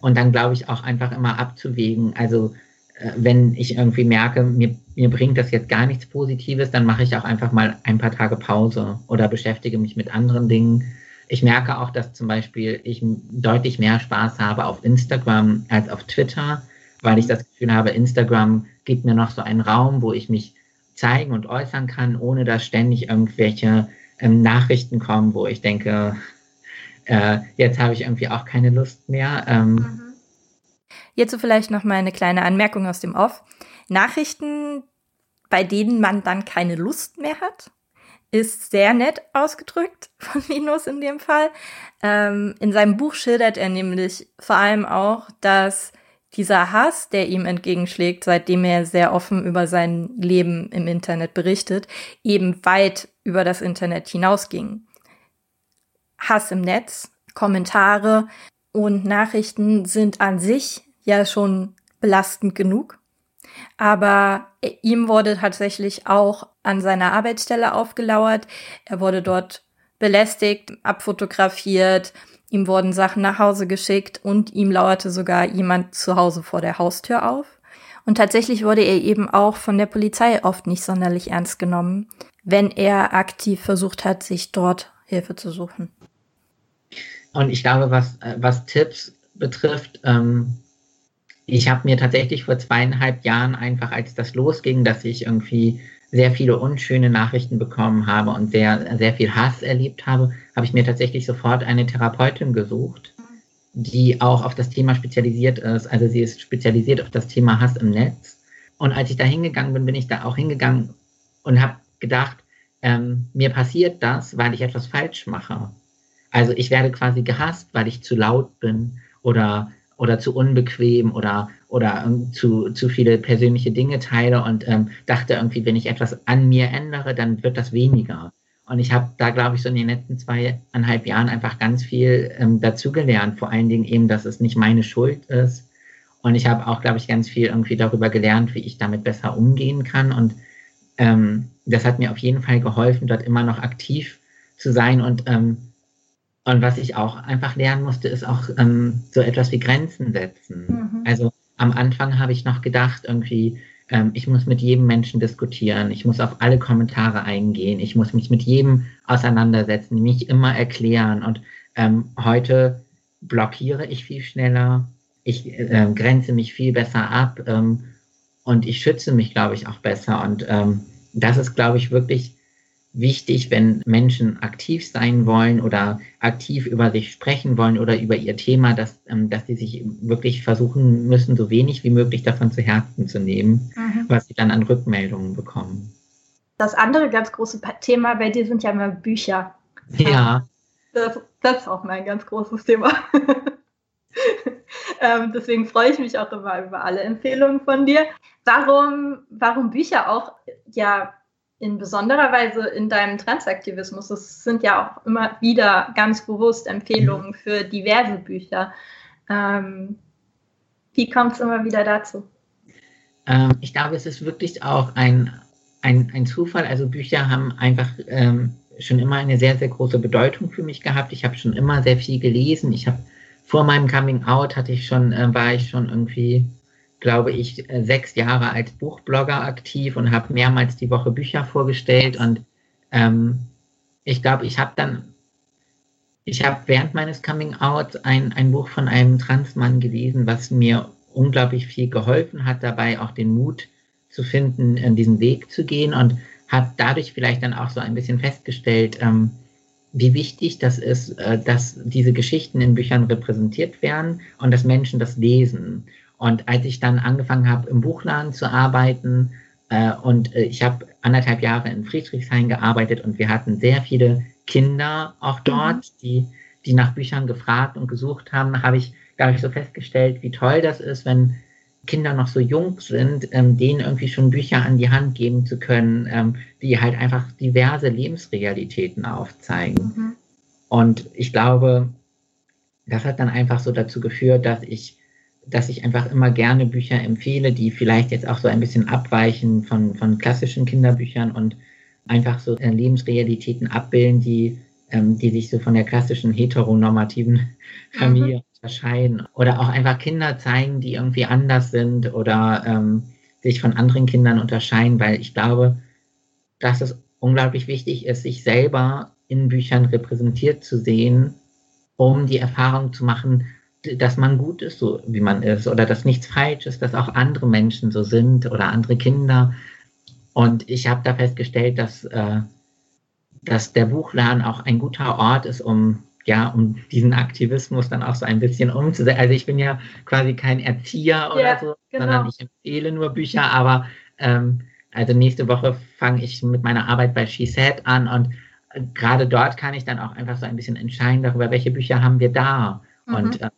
und dann glaube ich auch einfach immer abzuwägen. Also äh, wenn ich irgendwie merke, mir, mir bringt das jetzt gar nichts Positives, dann mache ich auch einfach mal ein paar Tage Pause oder beschäftige mich mit anderen Dingen. Ich merke auch, dass zum Beispiel ich deutlich mehr Spaß habe auf Instagram als auf Twitter, weil ich das Gefühl habe, Instagram gibt mir noch so einen Raum, wo ich mich zeigen und äußern kann, ohne dass ständig irgendwelche ähm, Nachrichten kommen, wo ich denke, äh, jetzt habe ich irgendwie auch keine Lust mehr. Ähm, mhm. Hierzu vielleicht noch mal eine kleine Anmerkung aus dem Off. Nachrichten, bei denen man dann keine Lust mehr hat, ist sehr nett ausgedrückt von Linus in dem Fall. Ähm, in seinem Buch schildert er nämlich vor allem auch, dass dieser Hass, der ihm entgegenschlägt, seitdem er sehr offen über sein Leben im Internet berichtet, eben weit über das Internet hinausging. Hass im Netz, Kommentare und Nachrichten sind an sich ja schon belastend genug. Aber ihm wurde tatsächlich auch an seiner Arbeitsstelle aufgelauert. Er wurde dort belästigt, abfotografiert, ihm wurden Sachen nach Hause geschickt und ihm lauerte sogar jemand zu Hause vor der Haustür auf. Und tatsächlich wurde er eben auch von der Polizei oft nicht sonderlich ernst genommen, wenn er aktiv versucht hat, sich dort Hilfe zu suchen. Und ich glaube, was, äh, was Tipps betrifft, ähm, ich habe mir tatsächlich vor zweieinhalb Jahren einfach, als das losging, dass ich irgendwie sehr viele unschöne Nachrichten bekommen habe und sehr, sehr viel Hass erlebt habe, habe ich mir tatsächlich sofort eine Therapeutin gesucht, die auch auf das Thema spezialisiert ist. Also sie ist spezialisiert auf das Thema Hass im Netz. Und als ich da hingegangen bin, bin ich da auch hingegangen und habe gedacht, ähm, mir passiert das, weil ich etwas falsch mache. Also ich werde quasi gehasst, weil ich zu laut bin oder, oder zu unbequem oder, oder zu, zu viele persönliche Dinge teile und ähm, dachte irgendwie, wenn ich etwas an mir ändere, dann wird das weniger. Und ich habe da, glaube ich, so in den letzten zweieinhalb Jahren einfach ganz viel ähm, dazugelernt. Vor allen Dingen eben, dass es nicht meine Schuld ist. Und ich habe auch, glaube ich, ganz viel irgendwie darüber gelernt, wie ich damit besser umgehen kann. Und ähm, das hat mir auf jeden Fall geholfen, dort immer noch aktiv zu sein und ähm, und was ich auch einfach lernen musste, ist auch ähm, so etwas wie Grenzen setzen. Mhm. Also am Anfang habe ich noch gedacht, irgendwie, ähm, ich muss mit jedem Menschen diskutieren, ich muss auf alle Kommentare eingehen, ich muss mich mit jedem auseinandersetzen, mich immer erklären. Und ähm, heute blockiere ich viel schneller, ich äh, grenze mich viel besser ab ähm, und ich schütze mich, glaube ich, auch besser. Und ähm, das ist, glaube ich, wirklich wichtig, wenn Menschen aktiv sein wollen oder aktiv über sich sprechen wollen oder über ihr Thema, dass, ähm, dass sie sich wirklich versuchen müssen, so wenig wie möglich davon zu Herzen zu nehmen, mhm. was sie dann an Rückmeldungen bekommen. Das andere ganz große Thema bei dir sind ja immer Bücher. Ja. Das, das ist auch mein ganz großes Thema. ähm, deswegen freue ich mich auch immer über alle Empfehlungen von dir. Warum, warum Bücher auch ja in besonderer Weise in deinem Transaktivismus. Es sind ja auch immer wieder ganz bewusst Empfehlungen mhm. für diverse Bücher. Ähm, wie kommt es immer wieder dazu? Ähm, ich glaube, es ist wirklich auch ein, ein, ein Zufall. Also Bücher haben einfach ähm, schon immer eine sehr, sehr große Bedeutung für mich gehabt. Ich habe schon immer sehr viel gelesen. Ich habe vor meinem Coming Out hatte ich schon, äh, war ich schon irgendwie glaube ich, äh, sechs Jahre als Buchblogger aktiv und habe mehrmals die Woche Bücher vorgestellt. Und ähm, ich glaube, ich habe dann, ich habe während meines Coming Out ein, ein Buch von einem Transmann gelesen, was mir unglaublich viel geholfen hat, dabei auch den Mut zu finden, in diesen Weg zu gehen und habe dadurch vielleicht dann auch so ein bisschen festgestellt, ähm, wie wichtig das ist, äh, dass diese Geschichten in Büchern repräsentiert werden und dass Menschen das lesen. Und als ich dann angefangen habe, im Buchladen zu arbeiten, äh, und äh, ich habe anderthalb Jahre in Friedrichshain gearbeitet und wir hatten sehr viele Kinder auch dort, mhm. die, die nach Büchern gefragt und gesucht haben, habe ich, glaube ich, so festgestellt, wie toll das ist, wenn Kinder noch so jung sind, ähm, denen irgendwie schon Bücher an die Hand geben zu können, ähm, die halt einfach diverse Lebensrealitäten aufzeigen. Mhm. Und ich glaube, das hat dann einfach so dazu geführt, dass ich, dass ich einfach immer gerne Bücher empfehle, die vielleicht jetzt auch so ein bisschen abweichen von, von klassischen Kinderbüchern und einfach so äh, Lebensrealitäten abbilden, die, ähm, die sich so von der klassischen heteronormativen. Familie mhm. unterscheiden. Oder auch einfach Kinder zeigen, die irgendwie anders sind oder ähm, sich von anderen Kindern unterscheiden, weil ich glaube, dass es unglaublich wichtig ist, sich selber in Büchern repräsentiert zu sehen, um die Erfahrung zu machen, dass man gut ist, so wie man ist, oder dass nichts falsch ist, dass auch andere Menschen so sind oder andere Kinder. Und ich habe da festgestellt, dass, äh, dass der Buchladen auch ein guter Ort ist, um ja, um diesen Aktivismus dann auch so ein bisschen umzusetzen. Also ich bin ja quasi kein Erzieher oder ja, so, genau. sondern ich empfehle nur Bücher, aber ähm, also nächste Woche fange ich mit meiner Arbeit bei She Said an und gerade dort kann ich dann auch einfach so ein bisschen entscheiden darüber, welche Bücher haben wir da mhm. und äh,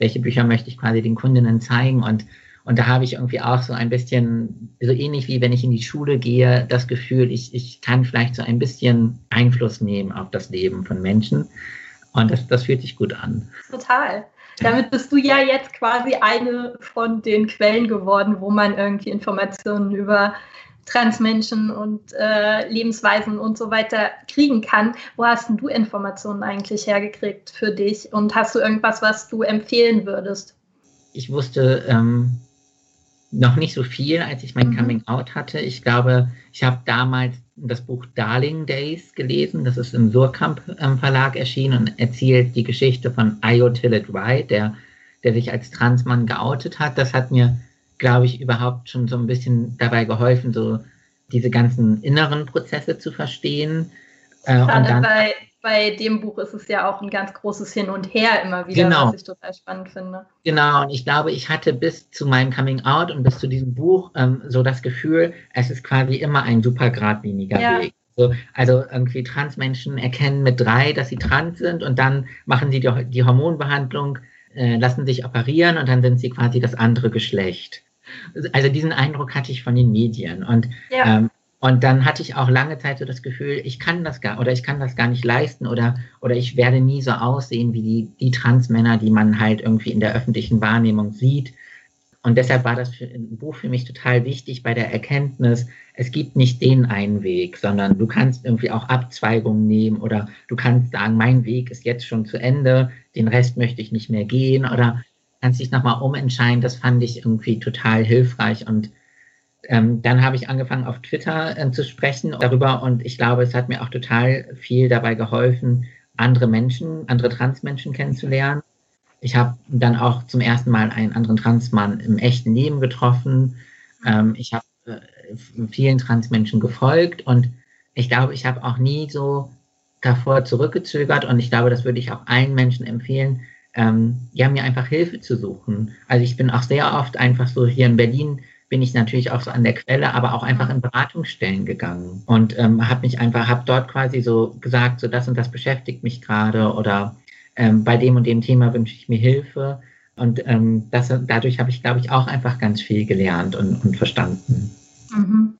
welche Bücher möchte ich quasi den Kundinnen zeigen und und da habe ich irgendwie auch so ein bisschen, so ähnlich wie wenn ich in die Schule gehe, das Gefühl, ich, ich kann vielleicht so ein bisschen Einfluss nehmen auf das Leben von Menschen. Und das, das fühlt sich gut an. Total. Damit bist du ja jetzt quasi eine von den Quellen geworden, wo man irgendwie Informationen über Transmenschen und äh, Lebensweisen und so weiter kriegen kann. Wo hast denn du Informationen eigentlich hergekriegt für dich? Und hast du irgendwas, was du empfehlen würdest? Ich wusste ähm, noch nicht so viel, als ich mein mhm. Coming Out hatte. Ich glaube, ich habe damals das Buch Darling Days gelesen. Das ist im Surkamp ähm, Verlag erschienen und erzählt die Geschichte von Io Tillett Wright, der, der sich als Transmann geoutet hat. Das hat mir glaube ich, überhaupt schon so ein bisschen dabei geholfen, so diese ganzen inneren Prozesse zu verstehen. Äh, Gerade dann, bei, bei dem Buch ist es ja auch ein ganz großes Hin und Her immer wieder, genau. was ich total spannend finde. Genau, und ich glaube, ich hatte bis zu meinem Coming Out und bis zu diesem Buch ähm, so das Gefühl, es ist quasi immer ein super geradliniger ja. Weg. So, also irgendwie Transmenschen erkennen mit drei, dass sie trans sind und dann machen sie die, die Hormonbehandlung, äh, lassen sich operieren und dann sind sie quasi das andere Geschlecht. Also diesen Eindruck hatte ich von den Medien. Und, ja. ähm, und dann hatte ich auch lange Zeit so das Gefühl, ich kann das gar oder ich kann das gar nicht leisten oder, oder ich werde nie so aussehen wie die, die Transmänner, die man halt irgendwie in der öffentlichen Wahrnehmung sieht. Und deshalb war das für, ein Buch für mich total wichtig bei der Erkenntnis, es gibt nicht den einen Weg, sondern du kannst irgendwie auch Abzweigungen nehmen oder du kannst sagen, mein Weg ist jetzt schon zu Ende, den Rest möchte ich nicht mehr gehen oder kannst dich nochmal umentscheiden. Das fand ich irgendwie total hilfreich. Und ähm, dann habe ich angefangen, auf Twitter äh, zu sprechen darüber. Und ich glaube, es hat mir auch total viel dabei geholfen, andere Menschen, andere Transmenschen kennenzulernen. Ich habe dann auch zum ersten Mal einen anderen Transmann im echten Leben getroffen. Ähm, ich habe äh, vielen Transmenschen gefolgt und ich glaube, ich habe auch nie so davor zurückgezögert und ich glaube, das würde ich auch allen Menschen empfehlen, ähm, ja, mir einfach Hilfe zu suchen. Also ich bin auch sehr oft einfach so hier in Berlin bin ich natürlich auch so an der Quelle, aber auch einfach in Beratungsstellen gegangen und ähm, habe mich einfach, habe dort quasi so gesagt, so das und das beschäftigt mich gerade oder ähm, bei dem und dem Thema wünsche ich mir Hilfe. Und ähm, das, dadurch habe ich, glaube ich, auch einfach ganz viel gelernt und, und verstanden. Mhm.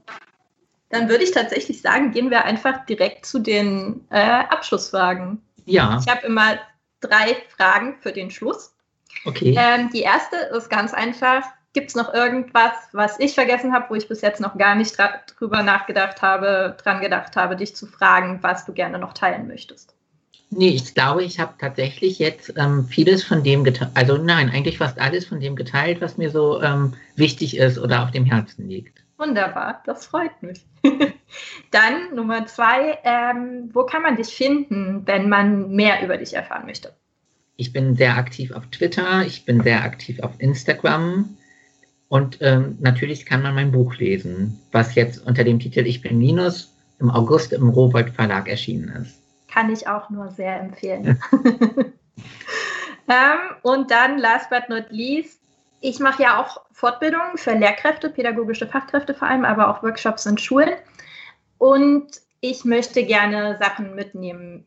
Dann würde ich tatsächlich sagen, gehen wir einfach direkt zu den äh, Abschlussfragen. Ja. Ich habe immer drei Fragen für den Schluss. Okay. Ähm, die erste ist ganz einfach. Gibt es noch irgendwas, was ich vergessen habe, wo ich bis jetzt noch gar nicht drüber nachgedacht habe, dran gedacht habe, dich zu fragen, was du gerne noch teilen möchtest? Nee, ich glaube, ich habe tatsächlich jetzt ähm, vieles von dem geteilt, also nein, eigentlich fast alles von dem geteilt, was mir so ähm, wichtig ist oder auf dem Herzen liegt. Wunderbar, das freut mich. Dann Nummer zwei, ähm, wo kann man dich finden, wenn man mehr über dich erfahren möchte? Ich bin sehr aktiv auf Twitter, ich bin sehr aktiv auf Instagram und ähm, natürlich kann man mein Buch lesen, was jetzt unter dem Titel Ich bin Minus im August im Rowold Verlag erschienen ist. Kann ich auch nur sehr empfehlen. ähm, und dann, last but not least, ich mache ja auch Fortbildungen für Lehrkräfte, pädagogische Fachkräfte vor allem, aber auch Workshops in Schulen. Und ich möchte gerne Sachen mitnehmen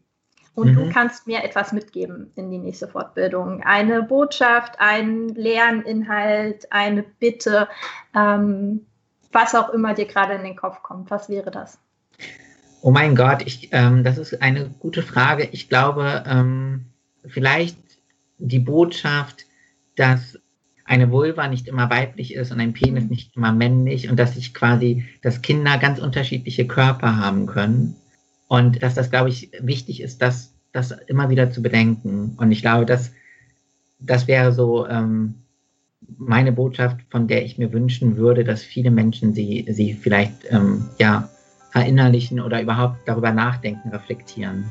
Und mhm. du kannst mir etwas mitgeben in die nächste Fortbildung. Eine Botschaft, ein Lerninhalt, eine Bitte, ähm, was auch immer dir gerade in den Kopf kommt. Was wäre das? Oh mein Gott, ich, ähm, das ist eine gute Frage. Ich glaube, ähm, vielleicht die Botschaft, dass eine Vulva nicht immer weiblich ist und ein Penis nicht immer männlich und dass ich quasi, dass Kinder ganz unterschiedliche Körper haben können und dass das, glaube ich, wichtig ist, das, das immer wieder zu bedenken. Und ich glaube, dass das wäre so ähm, meine Botschaft, von der ich mir wünschen würde, dass viele Menschen sie, sie vielleicht ähm, ja, verinnerlichen oder überhaupt darüber nachdenken, reflektieren.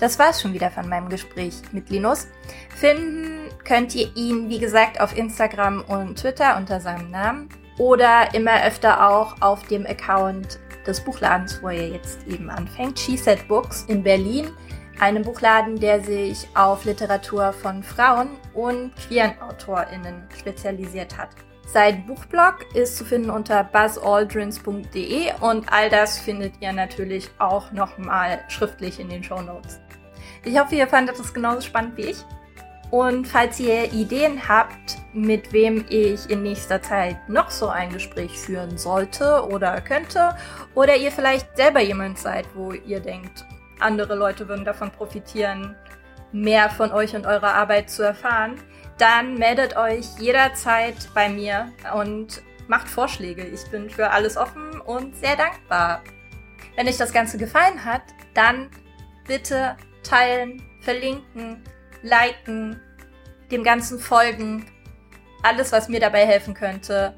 Das war's schon wieder von meinem Gespräch mit Linus. Finden könnt ihr ihn, wie gesagt, auf Instagram und Twitter unter seinem Namen oder immer öfter auch auf dem Account des Buchladens, wo er jetzt eben anfängt, She Said Books in Berlin. Einem Buchladen, der sich auf Literatur von Frauen und queeren AutorInnen spezialisiert hat. Sein Buchblog ist zu finden unter buzzaldrins.de und all das findet ihr natürlich auch nochmal schriftlich in den Show Notes. Ich hoffe, ihr fandet es genauso spannend wie ich. Und falls ihr Ideen habt, mit wem ich in nächster Zeit noch so ein Gespräch führen sollte oder könnte, oder ihr vielleicht selber jemand seid, wo ihr denkt, andere Leute würden davon profitieren, mehr von euch und eurer Arbeit zu erfahren, dann meldet euch jederzeit bei mir und macht Vorschläge. Ich bin für alles offen und sehr dankbar. Wenn euch das Ganze gefallen hat, dann bitte teilen, verlinken, liken, dem Ganzen folgen. Alles, was mir dabei helfen könnte,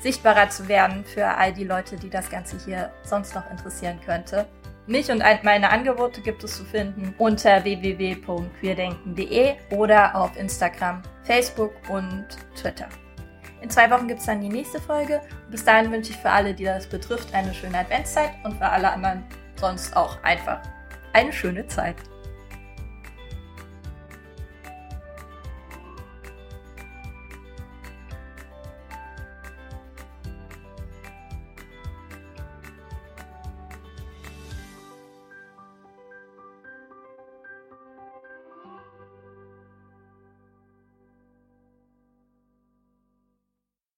sichtbarer zu werden für all die Leute, die das Ganze hier sonst noch interessieren könnte. Mich und meine Angebote gibt es zu finden unter www.queerdenken.de oder auf Instagram, Facebook und Twitter. In zwei Wochen gibt es dann die nächste Folge. Bis dahin wünsche ich für alle, die das betrifft, eine schöne Adventszeit und für alle anderen sonst auch einfach eine schöne Zeit.